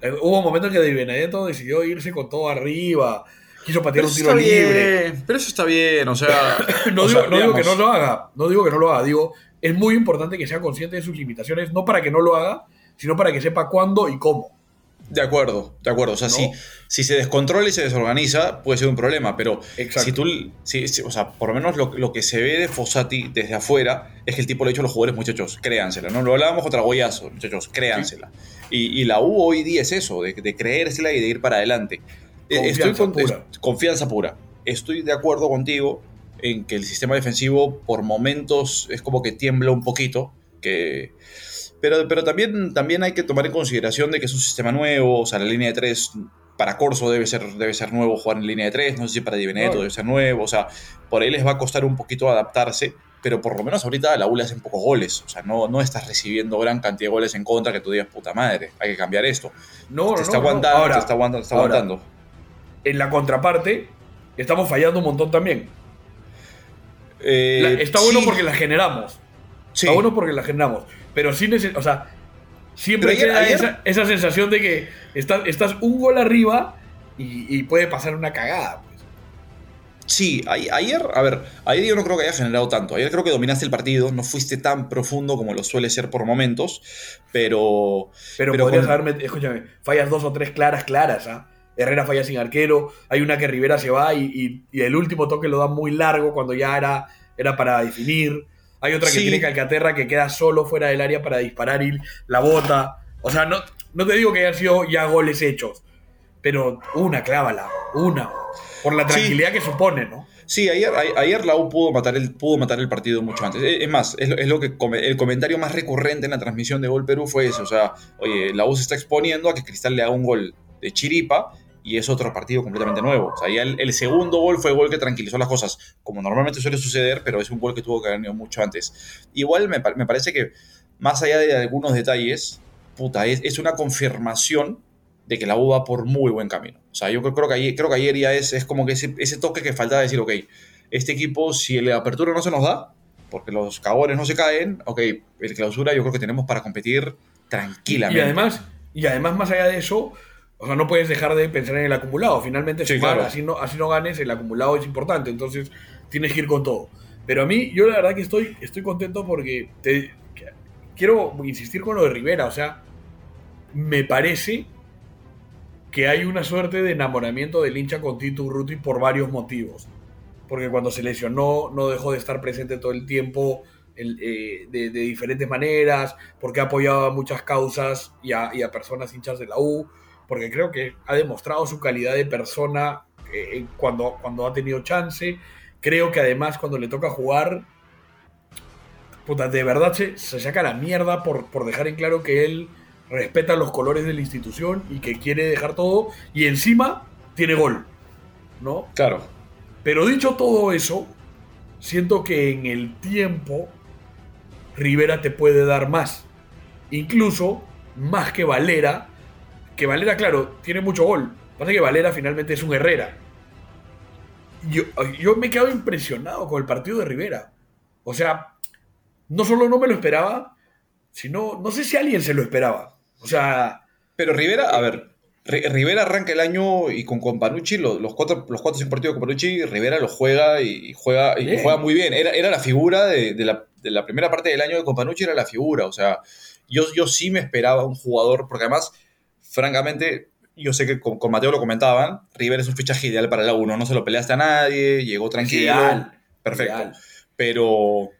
Eh, Hubo momentos en que Di Benedetto decidió irse con todo arriba, quiso patear un tiro libre. bien, pero eso está bien, o sea... [LAUGHS] No, digo, sea, no digo que no lo haga, no digo que no lo haga, digo, es muy importante que sea consciente de sus limitaciones, no para que no lo haga, sino para que sepa cuándo y cómo. De acuerdo, de acuerdo. O sea, ¿No? si, si se descontrola y se desorganiza, puede ser un problema. Pero Exacto. si tú. si- si- o sea, por lo menos lo, lo que se ve de Fossati desde afuera es que el tipo le ha dicho a los jugadores, muchachos, créansela. No lo hablábamos contra Goyazo, muchachos, créansela. Y, y la U hoy día es eso, de, de creérsela y de ir para adelante. Eh, Confianza con- pura. es- confianza pura. Estoy de acuerdo contigo en que el sistema defensivo por momentos es como que tiembla un poquito. Que, pero, pero también, también hay que tomar en consideración de que es un sistema nuevo, o sea, la línea de tres para Corso debe ser, debe ser nuevo jugar en línea de tres, no sé si para Di Benedetto debe ser nuevo, o sea, por ahí les va a costar un poquito adaptarse, pero por lo menos ahorita la U le hacen pocos goles, o sea, no, no estás recibiendo gran cantidad de goles en contra que tú digas, puta madre, hay que cambiar esto. No, no, te está no, no. aguantando, Ahora, te está aguantando, te está ahora, aguantando. En la contraparte, estamos fallando un montón también. Eh, La- está bueno porque la generamos. sí. Está bueno porque la generamos. Pero sí neces- o sea, siempre ayer- queda ayer- Esa, esa sensación de que estás, estás un gol arriba y, y puede pasar una cagada. pues. Sí, a- ayer, a ver, ayer yo no creo que haya generado tanto. Ayer creo que dominaste el partido, no fuiste tan profundo como lo suele ser por momentos, pero Pero, Pero podrías con- haberme, escúchame, fallas dos o tres claras, claras, ¿ah? Herrera falla sin arquero, hay una que Rivera se va y, y- y el último toque lo da muy largo cuando ya era, era para definir. Hay otra que Sí. tiene Calcaterra que queda solo fuera del área para disparar y la bota. O sea, no, no te digo que hayan sido ya goles hechos, pero una, clávala, una. Por la Sí. tranquilidad que supone, ¿no? Sí, ayer, ayer la U pudo matar, el, pudo matar el partido mucho antes. Es es más, es lo, es lo que el comentario más recurrente en la transmisión de Gol Perú fue ese. O sea, oye, la U se está exponiendo a que Cristal le haga un gol de chiripa y es otro partido completamente nuevo. O sea, ya el, el segundo gol fue el gol que tranquilizó las cosas, como normalmente suele suceder, pero es un gol que tuvo que haber venido mucho antes. Igual me, me parece que, más allá de algunos detalles, puta, es, es una confirmación de que la U va por muy buen camino. O sea, yo creo, creo que, ayer, creo que ayer ya es, es como que ese, ese toque que faltaba decir, ok, este equipo, si la apertura no se nos da, porque los cagones no se caen, ok, el clausura yo creo que tenemos para competir tranquilamente. Y además, y además, más allá de eso, o sea, no puedes dejar de pensar en el acumulado. Finalmente, Sí, sumar, claro. así, no, así no ganes, el acumulado es importante. Entonces, tienes que ir con todo. Pero a mí, yo la verdad que estoy, estoy contento porque te- quiero insistir con lo de Rivera. O sea, me parece que hay una suerte de enamoramiento del hincha con Tito Urruti por varios motivos. Porque cuando se lesionó no dejó de estar presente todo el tiempo el- eh, de, de diferentes maneras, porque ha apoyado a muchas causas y a, y a personas hinchas de la U, porque creo que ha demostrado su calidad de persona eh, cuando, cuando ha tenido chance. Creo que además cuando le toca jugar, puta, de verdad se, se saca la mierda por, por dejar en claro que él respeta los colores de la institución y que quiere dejar todo y encima tiene gol, ¿no? Claro. Pero dicho todo eso, siento que en el tiempo Rivera te puede dar más. Incluso más que Valera. Que Valera, claro, tiene mucho gol. Pasa que Valera finalmente es un Herrera. Yo, yo me he quedado impresionado con el partido de Rivera. O sea, no solo no me lo esperaba, sino no sé si alguien se lo esperaba. O sea, Pero Rivera, a ver, Ri- Rivera arranca el año y con, con Panucci, lo- los, cuatro, los cuatro sin partidos con Panucci, Rivera lo juega y, juega, y juega muy bien. Era, era la figura de, de la, de la primera parte del año de Companucci, era la figura. O sea, yo, yo sí me esperaba un jugador, porque además, francamente, yo sé que con, con Mateo lo comentaban, Rivera es un fichaje ideal para la 1, no se lo peleaste a nadie, llegó tranquilo. ideal, Perfecto. ideal. Pero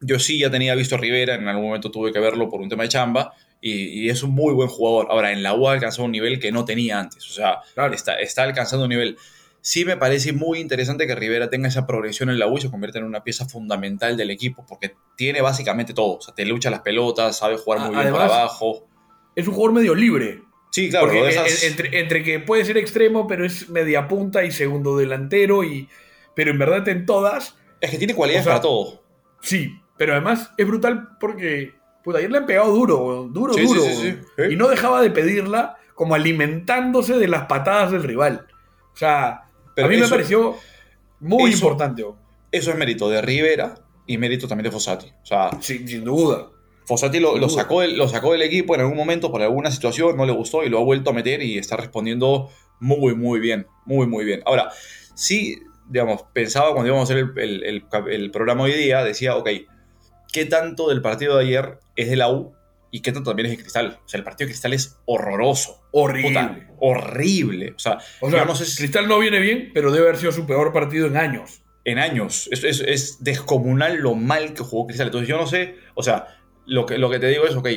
yo sí ya tenía visto a Rivera, en algún momento tuve que verlo por un tema de chamba, y, y es un muy buen jugador. Ahora, en la U ha alcanzado un nivel que no tenía antes, o sea, Claro. está, está alcanzando un nivel. Sí me parece muy interesante que Rivera tenga esa progresión en la U y se convierta en una pieza fundamental del equipo, porque tiene básicamente todo. O sea, te lucha las pelotas, sabe jugar muy bien por Además, abajo. es un jugador medio libre. Sí, claro, Porque dejas- en- entre, entre que puede ser extremo, pero es media punta y segundo delantero, y pero en verdad en todas, es que tiene cualidades o sea, para todo. sí. Pero además es brutal porque puta, ayer le han pegado duro, duro, Sí, duro. sí, sí. weón. Y no dejaba de pedirla como alimentándose de las patadas del rival. O sea, Pero a mí me pareció muy eso- importante. Eso es mérito de Rivera y mérito también de Fossati. O sea, Sin, sin duda. Fossati lo, lo sacó del, lo sacó del equipo en algún momento por alguna situación, no le gustó y lo ha vuelto a meter y está respondiendo muy, muy bien. Muy, muy bien. Ahora, sí, digamos, pensaba cuando íbamos a hacer el, el- el el programa hoy día, decía, ok, ¿qué tanto del partido de ayer es de la U y qué tanto también es de Cristal? O sea, el partido de Cristal es horroroso. Horrible. Puta, horrible. O sea, O sea, sé si- Cristal no viene bien, pero debe haber sido su peor partido en años. en años. Es, es- es descomunal lo mal que jugó Cristal. Entonces yo no sé, o sea, lo que, lo que te digo es, ok,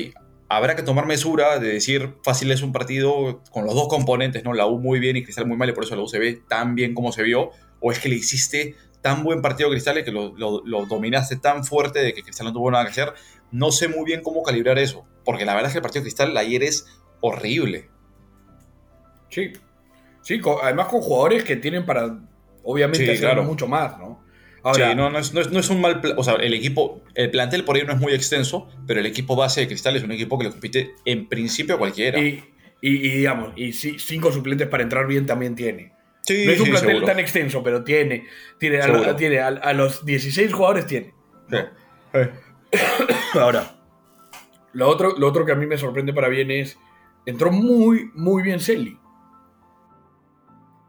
habrá que tomar mesura de decir, fácil es un partido con los dos componentes, ¿no? La U muy bien y Cristal muy mal y por eso la U se ve tan bien como se vio, o es que le hiciste tan buen partido Cristal y que lo, lo- lo dominaste tan fuerte de que Cristal no tuvo nada que hacer. No sé muy bien cómo calibrar eso, porque la verdad es que el partido de Cristal ayer es horrible. Sí. Sí, además con jugadores que tienen para, obviamente, Sí, hacer claro. mucho más, ¿no? Ahora, sí, no, no es, no es- no es un mal... O sea, el equipo, el plantel por ahí no es muy extenso, pero el equipo base de Cristal es un equipo que le compite en principio a cualquiera. y, y- y, digamos, y cinco suplentes para entrar bien también tiene. sí, No es un sí, plantel seguro. tan extenso, pero tiene. Tiene, a, Seguro. tiene a, a los 16 jugadores tiene. Sí. [COUGHS] Ahora, lo otro, lo otro que a mí me sorprende para bien es. Entró muy, muy bien Celi.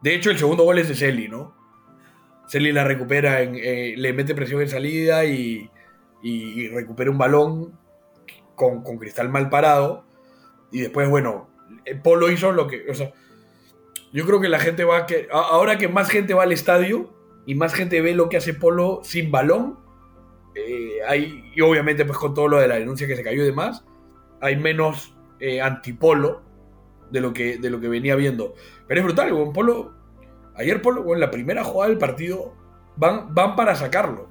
De hecho, el segundo gol es de Celi, ¿no? Celi la recupera, en, eh, le mete presión en salida y, recupera un balón con, cristal mal parado. Y después, bueno, el Polo hizo lo que. O sea, yo creo que la gente va a que. Ahora que más gente va al estadio y más gente ve lo que hace Polo sin balón, eh, hay, y obviamente pues con todo lo de la denuncia que se cayó y demás, hay menos eh, antipolo de lo, que, de lo que venía viendo. Pero es brutal, Polo, ayer Polo, en la primera jugada del partido van, van para sacarlo.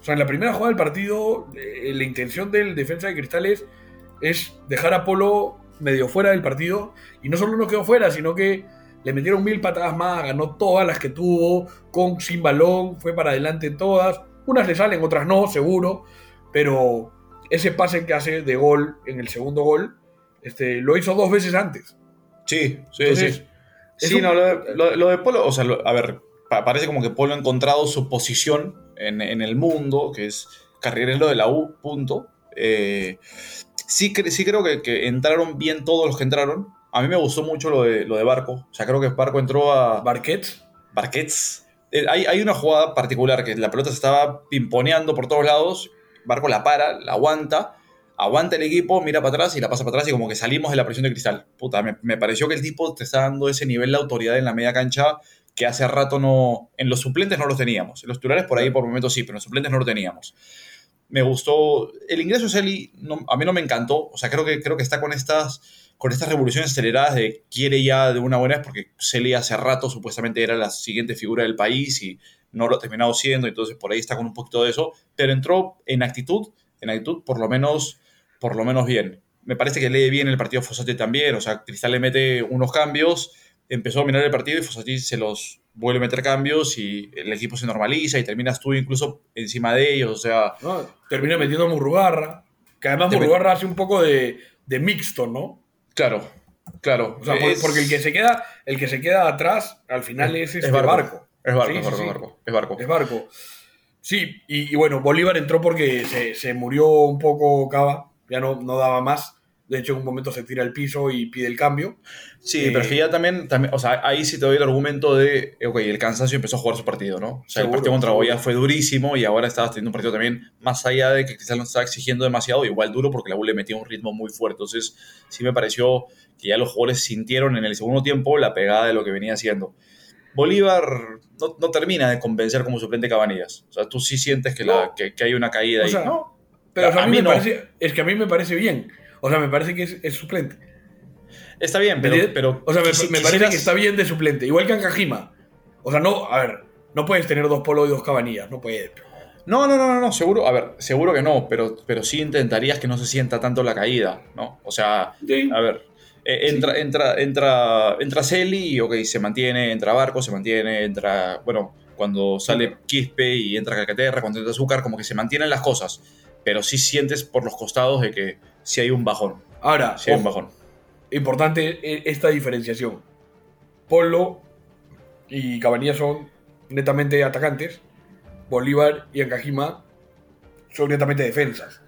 O sea, en la primera jugada del partido, eh, la intención del defensa de Cristales es dejar a Polo medio fuera del partido, y no solo no quedó fuera, sino que le metieron mil patadas más, ganó todas las que tuvo, con sin balón, fue para adelante todas. Unas le salen, otras no, seguro. Pero ese pase que hace de gol en el segundo gol, este, lo hizo dos veces antes. Sí, sí, Entonces, sí. Sí, un- no, lo de, lo- lo de Polo, o sea, lo- a ver, pa- parece como que Polo ha encontrado su posición en, en el mundo, que es carrilero de la U, punto. Eh, sí, sí creo que, que entraron bien todos los que entraron. A mí me gustó mucho lo de, lo de Barco. O sea, creo que Barco entró a Barquets, Barquets. Eh, hay, hay una jugada particular que la pelota se estaba pimponeando por todos lados. Barco la para, la aguanta, aguanta el equipo, mira para atrás y la pasa para atrás y como que salimos de la presión de cristal. Puta, me, pareció que el tipo te está dando ese nivel de autoridad en la media cancha que hace rato no. En los suplentes no los teníamos. En los titulares por ahí por momentos sí, pero en los suplentes no lo teníamos. Me gustó. El ingreso de Celi a mí no me encantó. O sea, creo que, creo que está con estas, con estas revoluciones aceleradas de quiere ya de una buena vez, porque Celi hace rato supuestamente era la siguiente figura del país y no lo ha terminado siendo, entonces por ahí está con un poquito de eso. Pero entró en actitud, en actitud por lo menos, por lo menos bien. Me parece que lee bien el partido Fossati también. O sea, Cristal le mete unos cambios, empezó a mirar el partido y Fossati se los vuelve a meter cambios y el equipo se normaliza y terminas tú incluso encima de ellos. O sea, ¿no? termina metiendo a Murrugarra, que además Murrugarra hace un poco de, de mixto, ¿no? claro, claro. O sea, por- Es- porque el que se queda, el que se queda atrás, al final es, este barco. barco. Es barco, Sí, es barco, sí. es barco, es barco. Es barco. Sí, y, y bueno, Bolívar entró porque se, se murió un poco Cava, ya no, no daba más. De hecho, en un momento se tira al piso y pide el cambio. Sí, Eh, pero es que ya también, también, o sea, ahí sí te doy el argumento de, ok, el cansancio empezó a jugar su partido, ¿no? O sea, Seguro, el partido contra. Goya fue durísimo y ahora estabas teniendo un partido también, más allá de que Cristal no estaba exigiendo demasiado, igual duro porque la U le metía un ritmo muy fuerte. Entonces, sí me pareció que ya los jugadores sintieron en el segundo tiempo la pegada de lo que venía haciendo. Bolívar no, no termina de convencer como suplente Cabanillas. O sea, tú sí sientes que, la, que hay una caída O ahí. sea, ¿no? Pero o sea, A a mí me no. parece, es que a mí me parece bien. O sea, me parece que es, es suplente. Está bien, ¿Me pero, pero o sea, me, quisi- me parece quisieras- que está bien de suplente. Igual que Ankajima. O sea, no, a ver, no puedes tener dos polos y dos cabanillas. No puedes. No, no, no, no, no, seguro, a ver, seguro que no, pero, pero sí intentarías que no se sienta tanto la caída, ¿no? O sea, Sí. a ver, eh, entra, entra, entra, entra Celi y ok, se mantiene, entra Barco, se mantiene, entra, bueno, cuando sale Quispe y entra Calcaterra, cuando entra Azúcar, como que se mantienen las cosas, pero sí sientes por los costados de que sí hay un bajón, Ahora, sí hay un bajón. importante eh, esta diferenciación. Polo y Cabanillas son netamente atacantes. Bolívar y Ankajima son netamente defensas.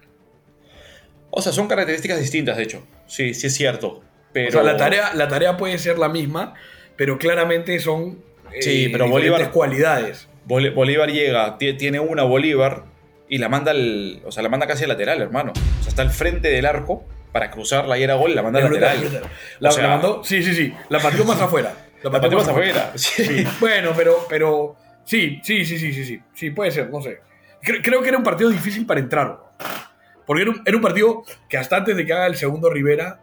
O sea, son características distintas, de hecho, sí, sí es cierto, pero... O sea, la tarea, la tarea puede ser la misma, pero claramente son eh, Sí, pero diferentes Bolívar- cualidades. Bol- Bolívar llega, tie- tiene una Bolívar y la manda al, o sea, la manda casi al lateral, hermano. O sea, está al frente del arco para cruzarla y era gol, la manda al brutal, lateral. brutal. La, O sea- la mandó, sí, sí, sí. La partió más afuera. La pateó más afuera. [LAUGHS] Sí. Sí, bueno, pero, pero sí, sí, sí, sí, sí, sí, sí, puede ser, no sé. Cre- creo que era un partido difícil para entrar. Porque era un, era un partido que hasta antes de que haga el segundo Rivera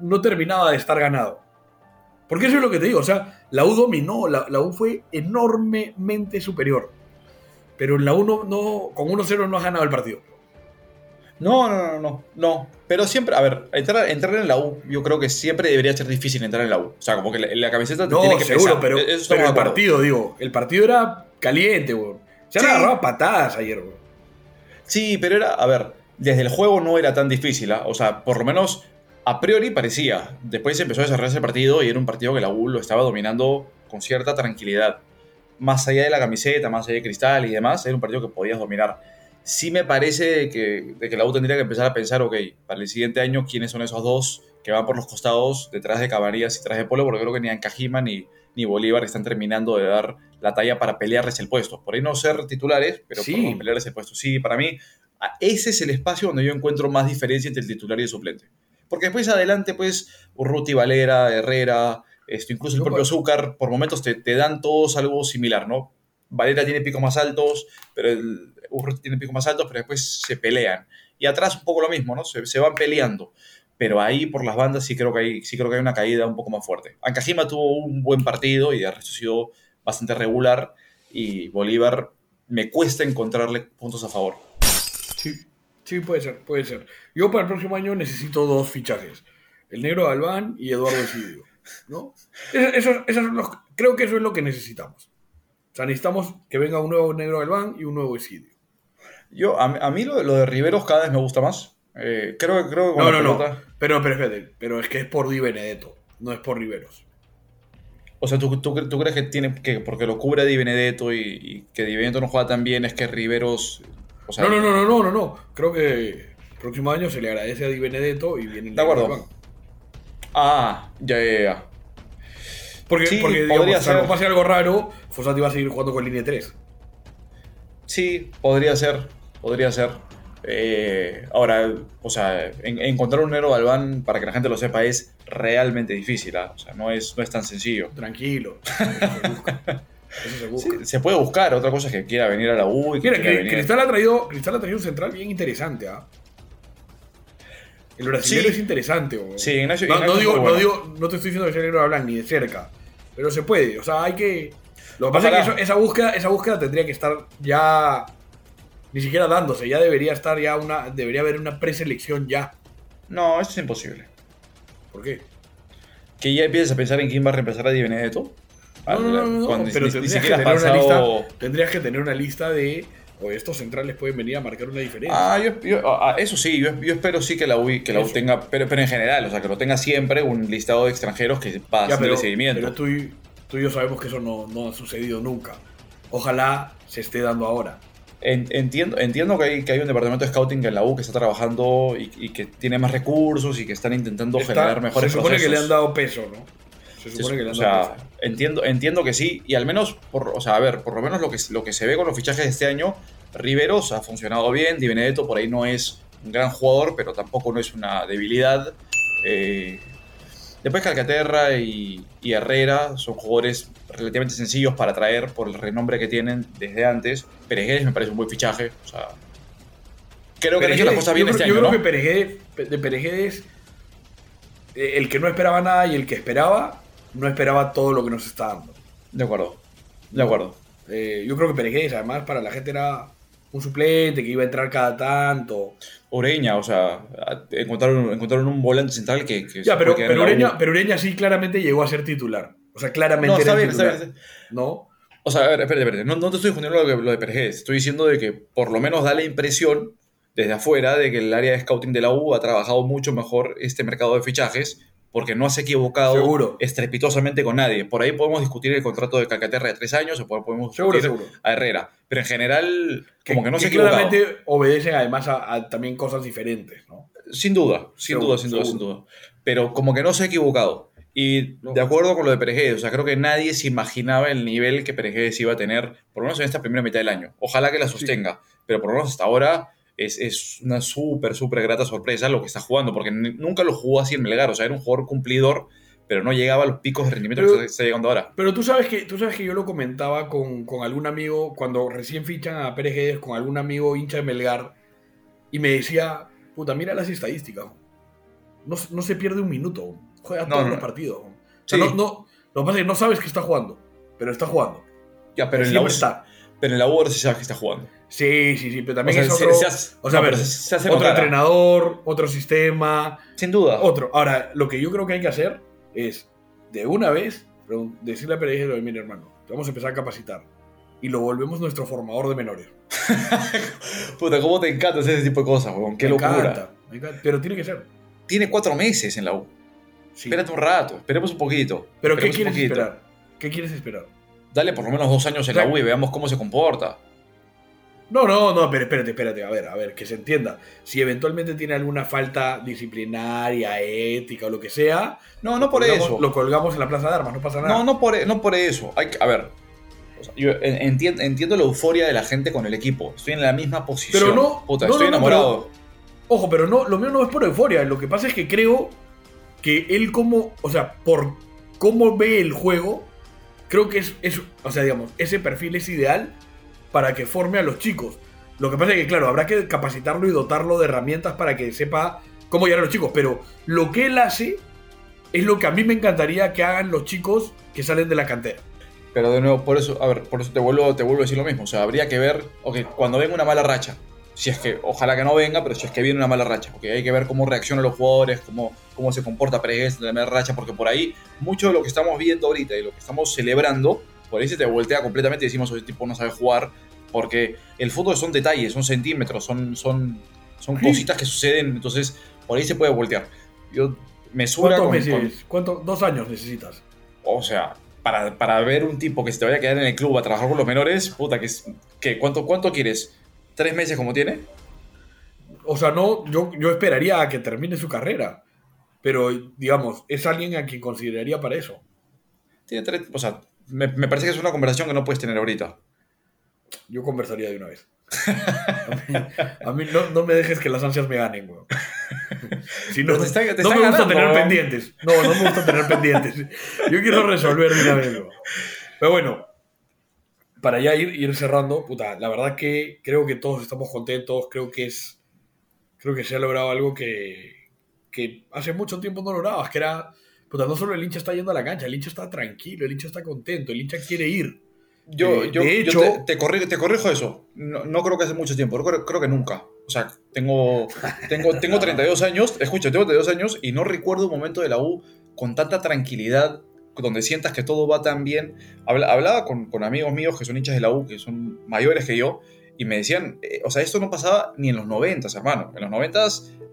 no terminaba de estar ganado. Porque eso es lo que te digo, o sea, la U dominó, la, la U fue enormemente superior. Pero en la 1 no, con 1-0 no has ganado el partido. No, no, no, no, no. Pero siempre, a ver, entrar, entrar en la U, yo creo que siempre debería ser difícil entrar en la U. O sea, como que la, la camiseta te No, tiene que seguro, pesar. pero, Eso pero el partido, digo, el partido era caliente, weón. Se han Sí. agarrado a patadas ayer, weón. Sí, pero era, a ver, desde el juego no era tan difícil, ¿ah? o sea, por lo menos a priori parecía. Después se empezó a desarrollar ese partido y era un partido que la U lo estaba dominando con cierta tranquilidad. Más allá de la camiseta, más allá de cristal y demás, era un partido que podías dominar. Sí me parece que, de que la U tendría que empezar a pensar, ok, para el siguiente año, ¿quiénes son esos dos que van por los costados detrás de Cabarías y detrás de Polo? Porque creo que ni Ancajima ni, ni Bolívar están terminando de dar la talla para pelearles el puesto. Por ahí no ser titulares, pero Sí. por pelearles el puesto. Sí, para mí, ese es el espacio donde yo encuentro más diferencia entre el titular y el suplente. Porque después adelante, pues, Urruti, Valera, Herrera, esto, incluso el propio. Azúcar, por momentos te, te dan todos algo similar, ¿no? Valera tiene picos más altos, pero el tiene picos más altos, pero después se pelean. Y atrás un poco lo mismo, ¿no? Se, se van peleando. Pero ahí por las bandas sí creo que hay, sí creo que hay una caída un poco más fuerte. Ancajima tuvo un buen partido y de resto ha sido bastante regular. Y Bolívar me cuesta encontrarle puntos a favor. Sí, sí, puede ser, puede ser. Yo para el próximo año necesito dos fichajes. El negro Galván y Eduardo Esidio. ¿No? Eso, los- creo que eso es lo que necesitamos. O sea, necesitamos que venga un nuevo negro Galván y un nuevo Esidio. Yo, a, a mí lo, lo de Riveros cada vez me gusta más. Eh, creo, creo que con No, la no, no. Pero, pero espérate, pero es que es por Di Benedetto, no es por Riveros. O sea, ¿tú, tú, tú crees que tiene que porque lo cubre Di Benedetto y, y que Di Benedetto no juega tan bien es que Riveros. O sea, No, no, no, no, no, no, no. Creo que el próximo año se le agradece a Di Benedetto y viene el De acuerdo. Ah, ya, ya, ya. Porque, Sí, porque digamos, ser. pase algo raro, Fossati va a seguir jugando con línea 3. Sí, podría ser. Podría ser. Eh, ahora, o sea, en- encontrar un negro Galván, para que la gente lo sepa, es realmente difícil. ¿ah? O sea, no es, no es tan sencillo. Tranquilo. [LAUGHS] Eso se busca. Se busca. Sí, se puede buscar, otra cosa es que quiera venir a la U y que Mira, quiera que venir. Cristal ha traído, Cristal ha traído un central bien interesante, ¿ah? El brasileño Sí. es interesante, weón. Sí, Ignacio- no, Ignacio digo, no digo, no te estoy diciendo que sea negro de Blanc ni de cerca, pero se puede, o sea, hay que. Lo que pasa Ojalá. es que eso- esa búsqueda, esa búsqueda tendría que estar ya ni siquiera dándose, ya debería estar ya una, debería haber una preselección ya. No, eso es imposible. ¿Por qué? Que ya empieces a pensar en quién va a reemplazar a Di Benedetto. No, no, no, pero tendrías, que tener una pasado- lista, tendrías que tener una lista de o estos centrales pueden venir a marcar una diferencia. Ah, yo, yo- ah, eso sí, yo, yo espero sí que la U, que la U tenga, pero, pero en general, o sea, que lo tenga siempre un listado de extranjeros que va a Ya, hacer el seguimiento. pero tú, y- tú y yo sabemos que eso no, no ha sucedido nunca. Ojalá se esté dando ahora. En- entiendo, entiendo que hay, que hay un departamento de scouting en la U que está trabajando y, y que tiene más recursos y que están intentando Está- generar mejores se supone procesos. que le han dado peso, ¿no? Se supone que le han o sea, entiendo, entiendo que sí, y al menos, por, o sea, a ver, por lo menos lo que, lo que se ve con los fichajes de este año, Riveros ha funcionado bien, Di Benedetto por ahí no es un gran jugador, pero tampoco no es una debilidad. Eh, después Calcaterra y, y Herrera son jugadores relativamente sencillos para traer por el renombre que tienen desde antes. Peregués me parece un buen fichaje, o sea... Creo que han hecho las cosas bien yo este año, yo creo ¿no? que Pereguedes- de Pereguedes, eh, el que no esperaba nada y el que esperaba, no esperaba todo lo que nos está dando. De acuerdo, de acuerdo. Eh, yo creo que Peregués, además, para la gente era un suplente que iba a entrar cada tanto. Ureña, o sea, encontraron, encontraron un volante central que... que Ya, pero, pero. Ureña, pero Ureña sí claramente llegó a ser titular. O sea, claramente No, era está titular. ¿No? O sea, a ver, espérate, espérate. No, no te estoy difundiendo lo lo de Perejés. Estoy diciendo de que por lo menos da la impresión desde afuera de que el área de scouting de la U ha trabajado mucho mejor este mercado de fichajes porque no se ha equivocado Seguro. estrepitosamente con nadie. Por ahí podemos discutir el contrato de Calcaterra de tres años o podemos discutir seguro. a Herrera. Pero en general, como que, no se que equivocado. claramente obedecen además a, a también cosas diferentes, ¿no? Sin duda, sin duda, sin duda, sin duda. Pero como que no se ha equivocado. Y de acuerdo con lo de Perejés, o sea, creo que nadie se imaginaba el nivel que Perejés iba a tener, por lo menos en esta primera mitad del año. Ojalá que la sostenga, pero por lo menos hasta ahora es, es una súper, súper grata sorpresa lo que está jugando, porque nunca lo jugó así en Melgar, o sea, era un jugador cumplidor, pero no llegaba a los picos de rendimiento Pero- que está, llegando ahora. Pero tú sabes que, tú sabes que yo lo comentaba con, con algún amigo, cuando recién fichan a Pérez Guedes, con algún amigo hincha de Melgar, y me decía, puta, mira las estadísticas. No, se- no se pierde un minuto. Juega No, todos no, los partidos. O sea, Sí. no, no- lo que pasa es que no sabes que está jugando, pero está jugando. Ya, pero en la, U, está. pero en la U ahora sí sabes que está jugando. Sí, sí, sí, pero también O sea, es otro. se hace- o sea, a no, ver, pero se- se hace otro entrenador, otro sistema, Sin duda. otro. Ahora, lo que yo creo que hay que hacer es, de una vez, decirle a Pereira, mira hermano, te vamos a empezar a capacitar. Y lo volvemos nuestro formador de menores. [LAUGHS] Puta, ¿cómo te encanta hacer ese tipo de cosas, weón? Qué Me locura. encanta, me encanta, Pero tiene que ser. Tiene cuatro meses en la U. sí. Espérate un rato, esperemos un poquito. Pero ¿qué quieres esperar? ¿Qué quieres esperar? Dale por lo menos dos años en la. U y veamos cómo se comporta. No, no, no, pero espérate, espérate, a ver, a ver, que se entienda. Si eventualmente tiene alguna falta disciplinaria, ética o lo que sea, No, no por colgamos- eso. lo colgamos en la Plaza de Armas, no pasa nada. No, no por, no por eso. Hay que- a ver, o sea, yo en- entiendo, entiendo la euforia de la gente con el equipo. Estoy en la misma posición. Pero no- Puta, no, estoy no, enamorado. Ojo, pero no, lo mío no es por euforia. Lo que pasa es que creo que él como, o sea, por cómo ve el juego, creo que es, es, o sea, digamos, ese perfil es ideal para que forme a los chicos. Lo que pasa es que, claro, habrá que capacitarlo y dotarlo de herramientas para que sepa cómo llegar a los chicos. Pero lo que él hace es lo que a mí me encantaría que hagan los chicos que salen de la cantera. Pero de nuevo, por eso, a ver, por eso te vuelvo, te vuelvo a decir lo mismo. O sea, habría que ver, ok, cuando venga una mala racha, si es que, ojalá que no venga, pero si es que viene una mala racha, ok, hay que ver cómo reaccionan los jugadores, cómo, cómo se comporta Pérez en la mala racha, porque por ahí, mucho de lo que estamos viendo ahorita y lo que estamos celebrando, por ahí se te voltea completamente y decimos, ese tipo no sabe jugar, porque el fútbol son detalles, son centímetros, son, son, son Sí. cositas que suceden, entonces por ahí se puede voltear. Yo me suena ¿Cuántos con- meses? con- ¿Cuánto? ¿Dos años necesitas? o sea, para, para ver un tipo que se te vaya a quedar en el club a trabajar con los menores, puta, que, que ¿cuánto, ¿cuánto quieres? ¿Tres meses como tiene? O sea, no, yo, yo esperaría a que termine su carrera. Pero, digamos, es alguien a quien consideraría para eso. Tiene tres, o sea, me, me parece que es una conversación que no puedes tener ahorita. Yo conversaría de una vez. A mí, a mí no, no me dejes que las ansias me ganen, weón. Si no, Pero te está- te no me gusta tener pendientes. No, no me gusta tener pendientes. Yo quiero resolver de una vez. Pero bueno, para ya ir, ir cerrando, puta, la verdad que creo que todos estamos contentos. Creo que es. Creo que se ha logrado algo que, que hace mucho tiempo no lograbas, que era. Puta, no solo el hincha está yendo a la cancha, el hincha está tranquilo, el hincha está contento, el hincha quiere ir. Yo, Eh, yo, de yo hecho- te, te corrijo, te corrijo eso. No, no creo que hace mucho tiempo, creo, creo que nunca. O sea, tengo, [LAUGHS] tengo, tengo 32 años, escucha, tengo 32 años y no recuerdo un momento de la U con tanta tranquilidad, donde sientas que todo va tan bien. Habla- hablaba con, con amigos míos que son hinchas de la U, que son mayores que yo, y me decían, eh, o sea, esto no pasaba ni en los 90, hermano. En los 90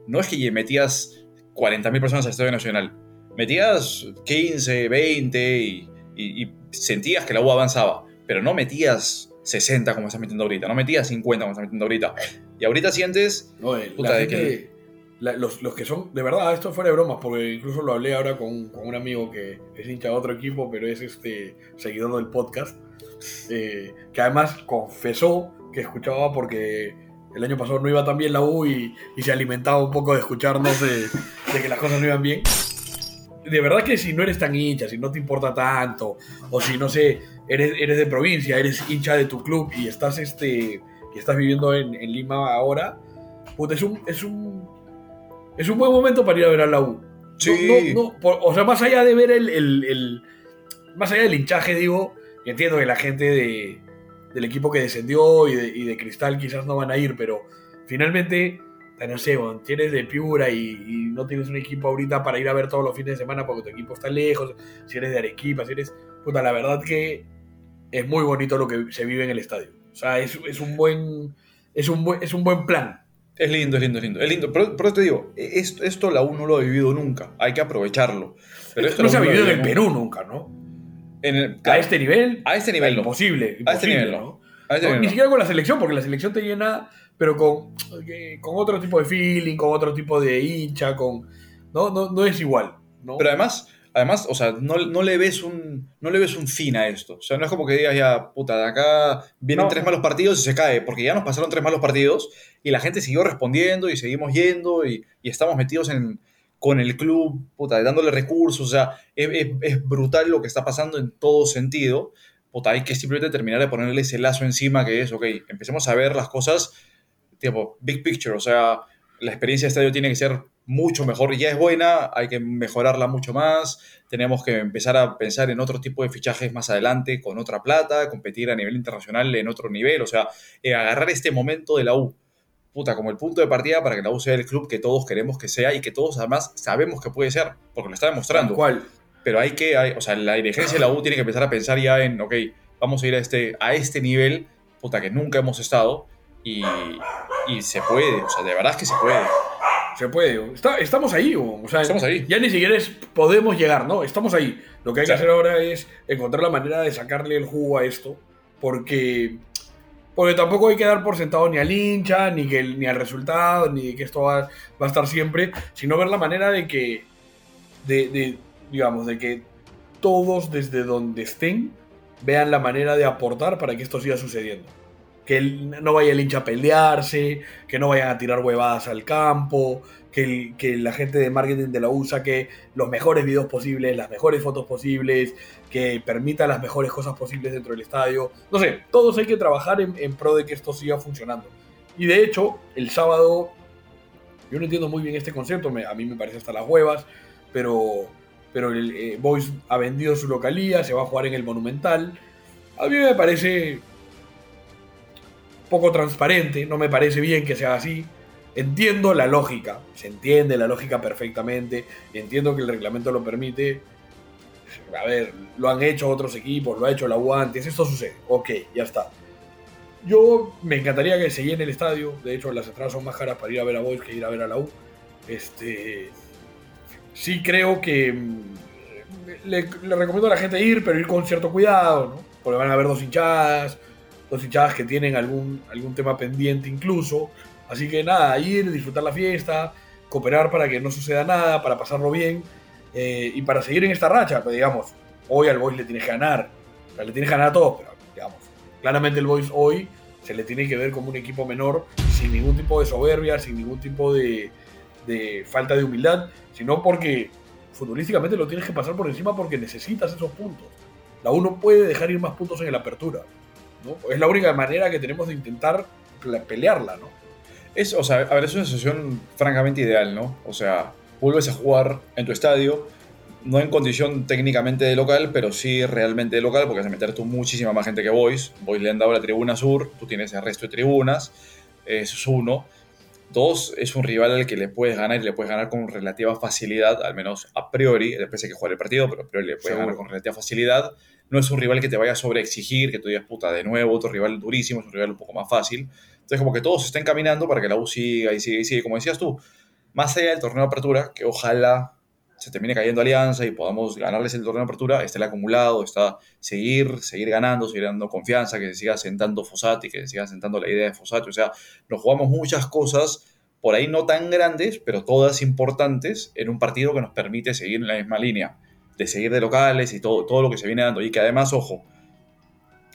no es que metías 40.000 personas al Estadio Nacional, metías 15, 20 y, y- y sentías que la U avanzaba, pero no metías 60 como estás metiendo ahorita, no metías 50 como estás metiendo ahorita. Y ahorita sientes, No, eh, Puta, la de gente- la- los, los que son, de verdad, esto fuera de bromas, porque incluso lo hablé ahora con, con un amigo que es hincha de otro equipo, pero es este seguidor del podcast, eh, que además confesó que escuchaba porque el año pasado no iba tan bien la U y, y se alimentaba un poco de escucharnos de, de que las cosas no iban bien. De verdad que si no eres tan hincha, si no te importa tanto, o si no sé, eres, eres de provincia, eres hincha de tu club y estás este y estás viviendo en, en Lima ahora, puta, es un, es un es un buen momento para ir a ver a la U. Sí. no- no, por- o sea, más allá de ver el, el- el- más allá del hinchaje, digo, entiendo que la gente de, del equipo que descendió y de, y de Cristal quizás no van a ir, pero finalmente, no sé, bueno, si eres de Piura y, y no tienes un equipo ahorita para ir a ver todos los fines de semana porque tu equipo está lejos, si eres de Arequipa, si eres... Puta, la verdad que es muy bonito lo que se vive en el estadio. O sea, es, es un buen... Es un buen, es un buen plan. es lindo, es lindo, es lindo. Es lindo, pero, pero te digo, esto, esto la U no lo ha vivido nunca, hay que aprovecharlo. Pero esto no se ha vivido en el. Perú nunca, ¿no? En el- A este nivel, a este nivel no. imposible. A este imposible, nivel no. ¿no? A este No, ni siquiera con la selección, porque la selección te llena, pero con, eh, con otro tipo de feeling, con otro tipo de hincha, con. No, no, no es igual. ¿no? Pero además, además, o sea, no, no le ves un, no le ves un fin a esto. O sea, no es como que digas ya, puta, de acá vienen No. tres malos partidos y se cae, porque ya nos pasaron tres malos partidos y la gente siguió respondiendo y seguimos yendo y, y estamos metidos en, con el club, puta, dándole recursos. O sea, es, es- es brutal lo que está pasando en todo sentido. Puta, hay que simplemente terminar de ponerle ese lazo encima que es, ok, empecemos a ver las cosas tipo big picture, o sea, la experiencia de estadio tiene que ser mucho mejor. Ya es buena, hay que mejorarla mucho más. Tenemos que empezar a pensar en otro tipo de fichajes más adelante, con otra plata, competir a nivel internacional en otro nivel. O sea, eh, agarrar este momento de la U, puta, como el punto de partida para que la U sea el club que todos queremos que sea y que todos además sabemos que puede ser, porque lo está demostrando. ¿Cuál? Pero hay que, hay- o sea, la dirigencia de la U tiene que empezar a pensar ya en, ok, vamos a ir a este, a este nivel, puta, que nunca hemos estado y, y se puede, o sea, de verdad es que se puede. Se puede. Está- estamos ahí, o sea, Estamos ahí. Ya ni siquiera es podemos llegar, ¿no? Estamos ahí. Lo que hay que hacer ahora es encontrar la manera de sacarle el jugo a esto, porque porque tampoco hay que dar por sentado ni al hincha, ni que ni al resultado, ni que esto va, va a estar siempre, sino ver la manera de que de, de, digamos, de que todos desde donde estén vean la manera de aportar para que esto siga sucediendo. Que no vaya el hincha a pelearse, que no vayan a tirar huevadas al campo, que, que la gente de marketing de la U saque los mejores videos posibles, las mejores fotos posibles, que permita las mejores cosas posibles dentro del estadio. No sé, todos hay que trabajar en, pro de que esto siga funcionando. Y de hecho, el sábado, yo no entiendo muy bien este concepto, a mí me parece hasta las huevas, pero, pero el eh, Boys ha vendido su localía, se va a jugar en el Monumental. A mí me parece poco transparente, no me parece bien que sea así. Entiendo la lógica, se entiende la lógica perfectamente, entiendo que el reglamento lo permite. A ver, lo han hecho otros equipos, lo ha hecho la antes, esto sucede, ok, ya está. Yo me encantaría que se llene el estadio, de hecho las entradas son más caras para ir a ver a Boys que ir a ver a la U. Este, sí creo que mm, le, recomiendo a la gente ir, pero ir con cierto cuidado. Porque van a haber dos hinchadas, dos hinchadas que tienen algún, algún tema pendiente incluso. Así que nada, ir, disfrutar la fiesta, cooperar para que no suceda nada, para pasarlo bien eh, y para seguir en esta racha. Pues digamos, hoy al Boys le tienes que ganar, o sea, le tienes que ganar a todos, pero digamos, claramente el Boys hoy se le tiene que ver como un equipo menor, sin ningún tipo de soberbia, sin ningún tipo de, de falta de humildad, sino porque futbolísticamente lo tienes que pasar por encima porque necesitas esos puntos. La U no puede dejar ir más puntos en la apertura. ¿No? Es la única manera que tenemos de intentar pelearla, ¿no? Es, o sea, a ver, es una situación francamente ideal, ¿no? O sea, vuelves a jugar en tu estadio, no en condición técnicamente de local, pero sí realmente de local, porque vas a meter tú muchísima más gente que Boys. Boys le han dado la tribuna sur, tú tienes el resto de tribunas, eso es uno. Dos, es un rival al que le puedes ganar y le puedes ganar con relativa facilidad, al menos a priori, después hay que jugar el partido, pero a priori le puedes Seguro. ganar con relativa facilidad. No es un rival que te vaya a sobreexigir, que tú digas, puta, de nuevo, otro rival durísimo, es un rival un poco más fácil. Entonces, como que todos estén caminando para que la U siga y siga y siga, como decías tú, más allá del torneo de apertura, que ojalá se termine cayendo Alianza y podamos ganarles el torneo de apertura, está el acumulado, está seguir, seguir ganando, seguir dando confianza, que se siga sentando Fossati, que se siga sentando la idea de Fossati, o sea, nos jugamos muchas cosas por ahí no tan grandes, pero todas importantes en un partido que nos permite seguir en la misma línea, de seguir de locales y todo, todo lo que se viene dando, y que además, ojo,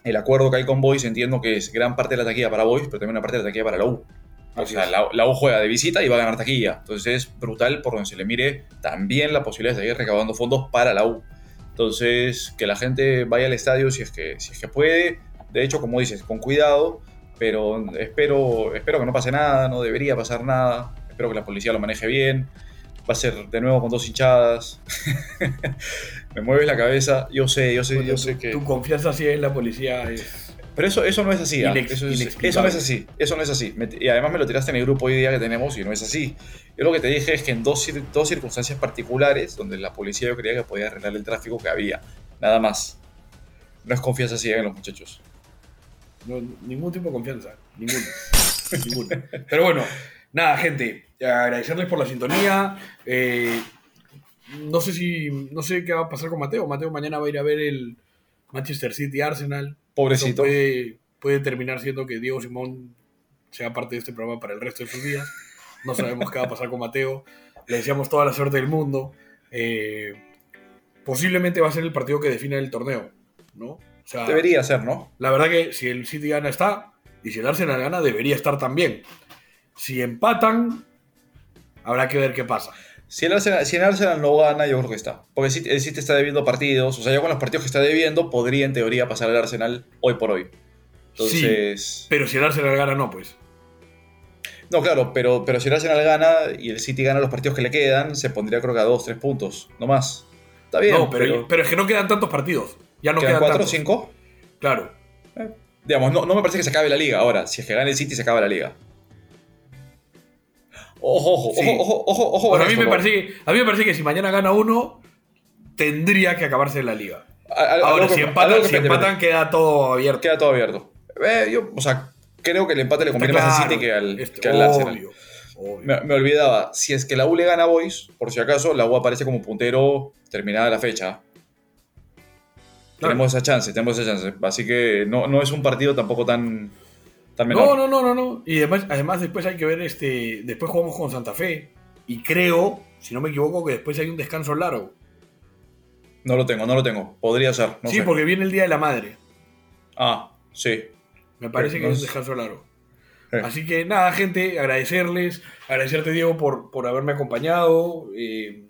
el acuerdo que hay con Boys entiendo que es gran parte de la taquilla para Boys, pero también una parte de la taquilla para la U. O sea, es. la, la U juega de visita y va a ganar taquilla. Entonces es brutal por donde se le mire también la posibilidad de seguir recaudando fondos para la U. Entonces, que la gente vaya al estadio si es que, si es que puede. De hecho, como dices, con cuidado, pero espero, espero que no pase nada, no debería pasar nada. Espero que la policía lo maneje bien. Va a ser de nuevo con dos hinchadas. [LAUGHS] Me mueves la cabeza. Yo sé, yo sé, yo sé que. tu confianza sí en la policía es... Pero eso, eso no es así, ¿ah? Inex- eso, es, inexplicable. eso no es así, eso no es así. Y además me lo tiraste en el grupo hoy día que tenemos y no es así. Yo lo que te dije es que en dos, dos circunstancias particulares, donde la policía yo creía que podía arreglar el tráfico que había, nada más. No es confianza ciega en los muchachos. No, ningún tipo de confianza. Ninguno. [LAUGHS] Ninguno. Pero bueno, nada, gente. Agradecerles por la sintonía. Eh, no sé si. No sé qué va a pasar con Mateo. Mateo mañana va a ir a ver el Manchester City Arsenal. Pobrecito. Puede, puede terminar siendo que Diego Simón sea parte de este programa para el resto de sus días. No sabemos qué va a pasar con Mateo. Le deseamos toda la suerte del mundo. Eh, posiblemente va a ser el partido que define el torneo. ¿no? O sea, Debería ser, ¿no? la verdad que si el City gana está, y si el Arsenal gana debería estar también. Si empatan, habrá que ver qué pasa. Si el, Arsenal, si el Arsenal no gana, yo creo que está. Porque el City, el City está debiendo partidos. O sea, ya con los partidos que está debiendo, podría en teoría pasar al Arsenal hoy por hoy. Entonces. Pero si el Arsenal gana, no, pues. No, claro, pero, pero si el Arsenal gana y el City gana los partidos que le quedan, se pondría creo que a dos, tres puntos, no más. Está bien, no, pero, pero, es que no quedan tantos partidos. Ya no ¿quedan quedan cuatro o tantos. cinco? Claro. Digamos, no, no me parece que se acabe la liga. Ahora, si es que gana el City, se acaba la liga. Ojo, ojo, Sí. ojo, ojo, ojo, a, mí me parece que, a mí me parece que si mañana gana uno, tendría que acabarse la liga. A- a- algo Ahora, si empatan, que- si empatan queda todo abierto. Queda todo abierto. Eh, yo, o sea, creo que el empate le conviene más al claro, City que al, este, que al Arsenal. obvio, me olvidaba, si es que la U le gana a Boys, por si acaso, la U aparece como puntero terminada la fecha. Tenemos esa chance, tenemos esa chance. Así que no, no es un partido tampoco tan, No, no, no, no, no. Y además, además después hay que ver este. Después jugamos con Santa Fe. Y creo, si no me equivoco, que después hay un descanso largo. No lo tengo, no lo tengo. Podría ser, no sí, sé. porque viene el Día de la Madre. Ah, sí. Me parece Eh, que no es un es- descanso largo. Eh. Así que nada, gente, agradecerles. Agradecerte, Diego, por, por haberme acompañado. eh,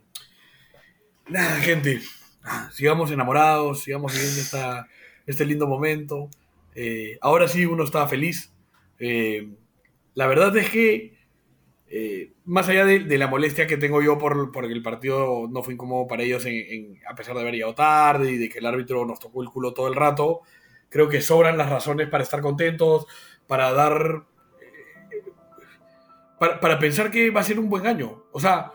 nada, gente. ah, Sigamos enamorados, sigamos viviendo esta, este lindo momento. Eh, ahora sí uno está feliz. Eh, la verdad es que, eh, más allá de, de la molestia que tengo yo por, porque el partido no fue incómodo para ellos, en- en- a pesar de haber llegado tarde y de que el árbitro nos tocó el culo todo el rato, creo que sobran las razones para estar contentos, para dar para, para pensar que va a ser un buen año. O sea,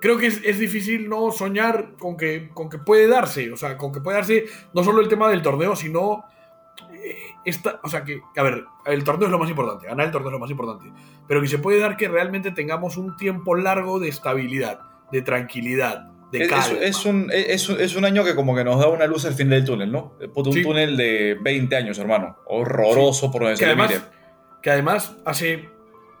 creo que es, es difícil no soñar con que, con que puede darse. O sea, con que puede darse no solo el tema del torneo, sino. Eh, Esta, o sea, que, a ver, el torneo es lo más importante, ganar el torneo es lo más importante, pero que se puede dar que realmente tengamos un tiempo largo de estabilidad, de tranquilidad, de Es, calma. es- es un, es, un año que como que nos da una luz al fin del túnel, ¿no? Puto, un Sí. túnel de 20 años, hermano. Horroroso por donde que se le además, mire. que además hace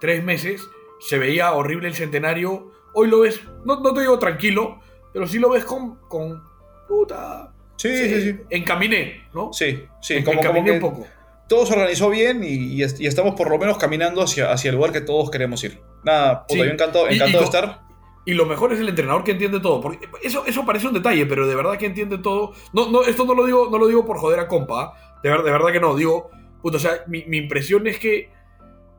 tres meses se veía horrible el centenario. Hoy lo ves, no, no te digo tranquilo, pero sí lo ves con, con puta. Sí, sí, sí. Encaminé, ¿no? Sí, sí, En- como, como encaminé que un poco. Todo se organizó bien y, y est- y estamos por lo menos caminando hacia, hacia el lugar que todos queremos ir. Nada, puta, Sí. yo encantado, encantado de estar. Y lo mejor es el entrenador que entiende todo. Porque eso, eso parece un detalle, pero de verdad que entiende todo. No, no, esto no lo digo, no lo digo por joder a compa. De, ver- de verdad que no. Digo, puta, o sea, mi, mi impresión es que,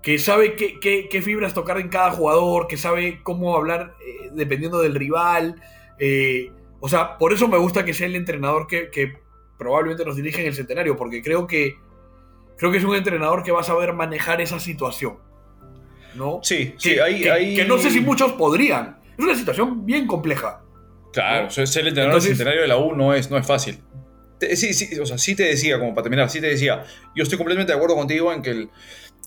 que sabe qué, qué- qué fibras tocar en cada jugador, que sabe cómo hablar eh, dependiendo del rival. eh, o sea, por eso me gusta que sea el entrenador que, que probablemente nos dirige en el centenario, porque creo que creo que es un entrenador que va a saber manejar esa situación. ¿No? Sí, Que, sí, ahí, que- que no sé si muchos podrían. Es una situación bien compleja. Claro, ¿no? ser el entrenador Entonces- del centenario de la U no es, no es fácil. Sí, sí, o sea, sí te decía, como para terminar, sí te decía, yo estoy completamente de acuerdo contigo en que el-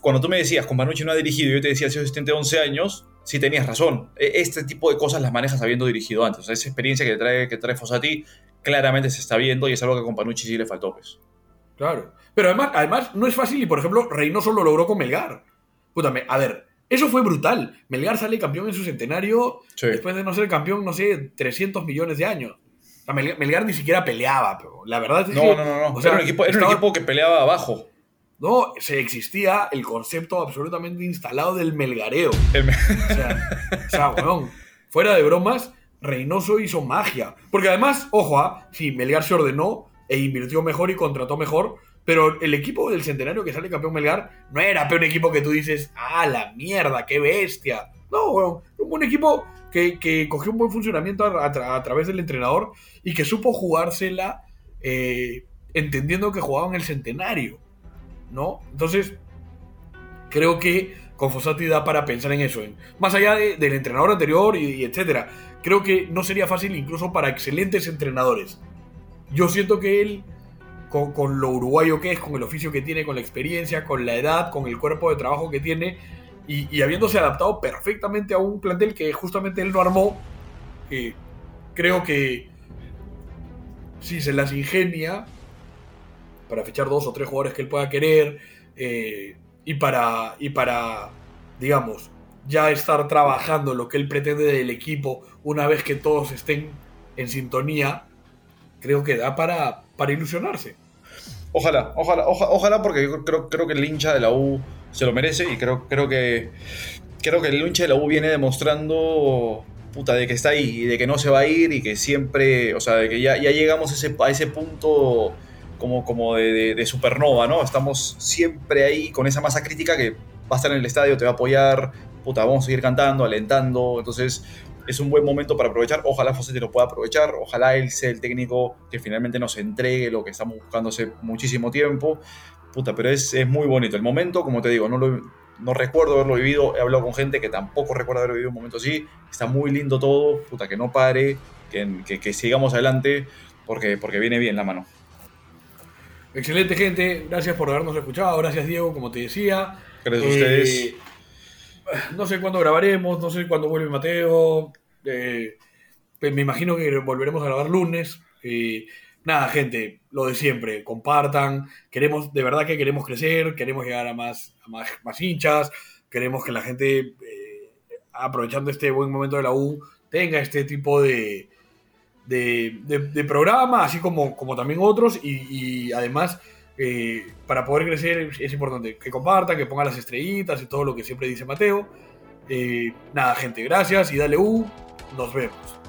cuando tú me decías, con Manucci no ha dirigido, y yo te decía, sido asistente de 11 años, sí tenías razón. E- Este tipo de cosas las manejas habiendo dirigido antes. O sea, esa experiencia que trae, que trae Fossati claramente se está viendo y es algo que con Panucci sí le faltó, pues. Claro. Pero además, además no es fácil y, por ejemplo, Reynoso lo logró con Melgar. Pútame, a ver, eso fue brutal. Melgar sale campeón en su centenario Sí. después de no ser campeón, no sé, 300 millones de años. O sea, Melgar, Melgar ni siquiera peleaba, pero la verdad es No, que... no, no, no. o sea, era un equipo, era un estaba- equipo que peleaba abajo. No, se existía el concepto absolutamente instalado del melgareo. El me- O sea, o sea, weón, fuera de bromas, Reynoso hizo magia. Porque además, ojo, ah, sí, Melgar se ordenó e invirtió mejor y contrató mejor, pero el equipo del centenario que sale campeón Melgar no era un equipo que tú dices, ah, la mierda, qué bestia. No, weón, un equipo que, que cogió un buen funcionamiento a, a tra- a través del entrenador y que supo jugársela eh, entendiendo que jugaba en el centenario. ¿No? Entonces, creo que con Fossati da para pensar en eso. más allá de- del entrenador anterior y, y etcétera. Creo que no sería fácil incluso para excelentes entrenadores. Yo siento que él, con, con lo uruguayo que es, con el oficio que tiene, con la experiencia, con la edad, con el cuerpo de trabajo que tiene, y, habiéndose adaptado perfectamente a un plantel que justamente él no armó, eh, creo que si se las ingenia para fichar dos o tres jugadores que él pueda querer eh, y para y para digamos ya estar trabajando lo que él pretende del equipo una vez que todos estén en sintonía creo que da para para ilusionarse Ojalá, ojalá, oja- ojalá, porque creo, creo que el hincha de la U se lo merece y creo, creo que creo que el hincha de la U viene demostrando puta de que está ahí y de que no se va a ir y que siempre, o sea, de que ya, ya llegamos a ese, punto como, como de, de- de supernova, ¿no? Estamos siempre ahí con esa masa crítica que va a estar en el estadio, te va a apoyar, puta, vamos a seguir cantando, alentando, entonces es un buen momento para aprovechar, ojalá Fosetti lo pueda aprovechar, ojalá él sea el técnico que finalmente nos entregue lo que estamos buscando hace muchísimo tiempo, puta, pero es, es muy bonito el momento, como te digo, no lo, no recuerdo haberlo vivido, he hablado con gente que tampoco recuerda haber vivido un momento así, está muy lindo todo, puta, que no pare, que, que, que sigamos adelante, porque, porque viene bien la mano. Excelente, gente. Gracias por habernos escuchado. Gracias, Diego, como te decía. Gracias a Eh, ustedes. No sé cuándo grabaremos, no sé cuándo vuelve Mateo. Eh, pues me imagino que volveremos a grabar lunes. Eh, nada, gente, lo de siempre. Compartan. Queremos, de verdad que queremos crecer, queremos llegar a más, a más, más hinchas. Queremos que la gente, eh, aprovechando este buen momento de la U, tenga este tipo de, de, programa, así como, como también otros, y, además, eh, para poder crecer es importante que compartan, que pongan las estrellitas y todo lo que siempre dice Mateo. Eh, nada, gente, gracias y dale U, nos vemos.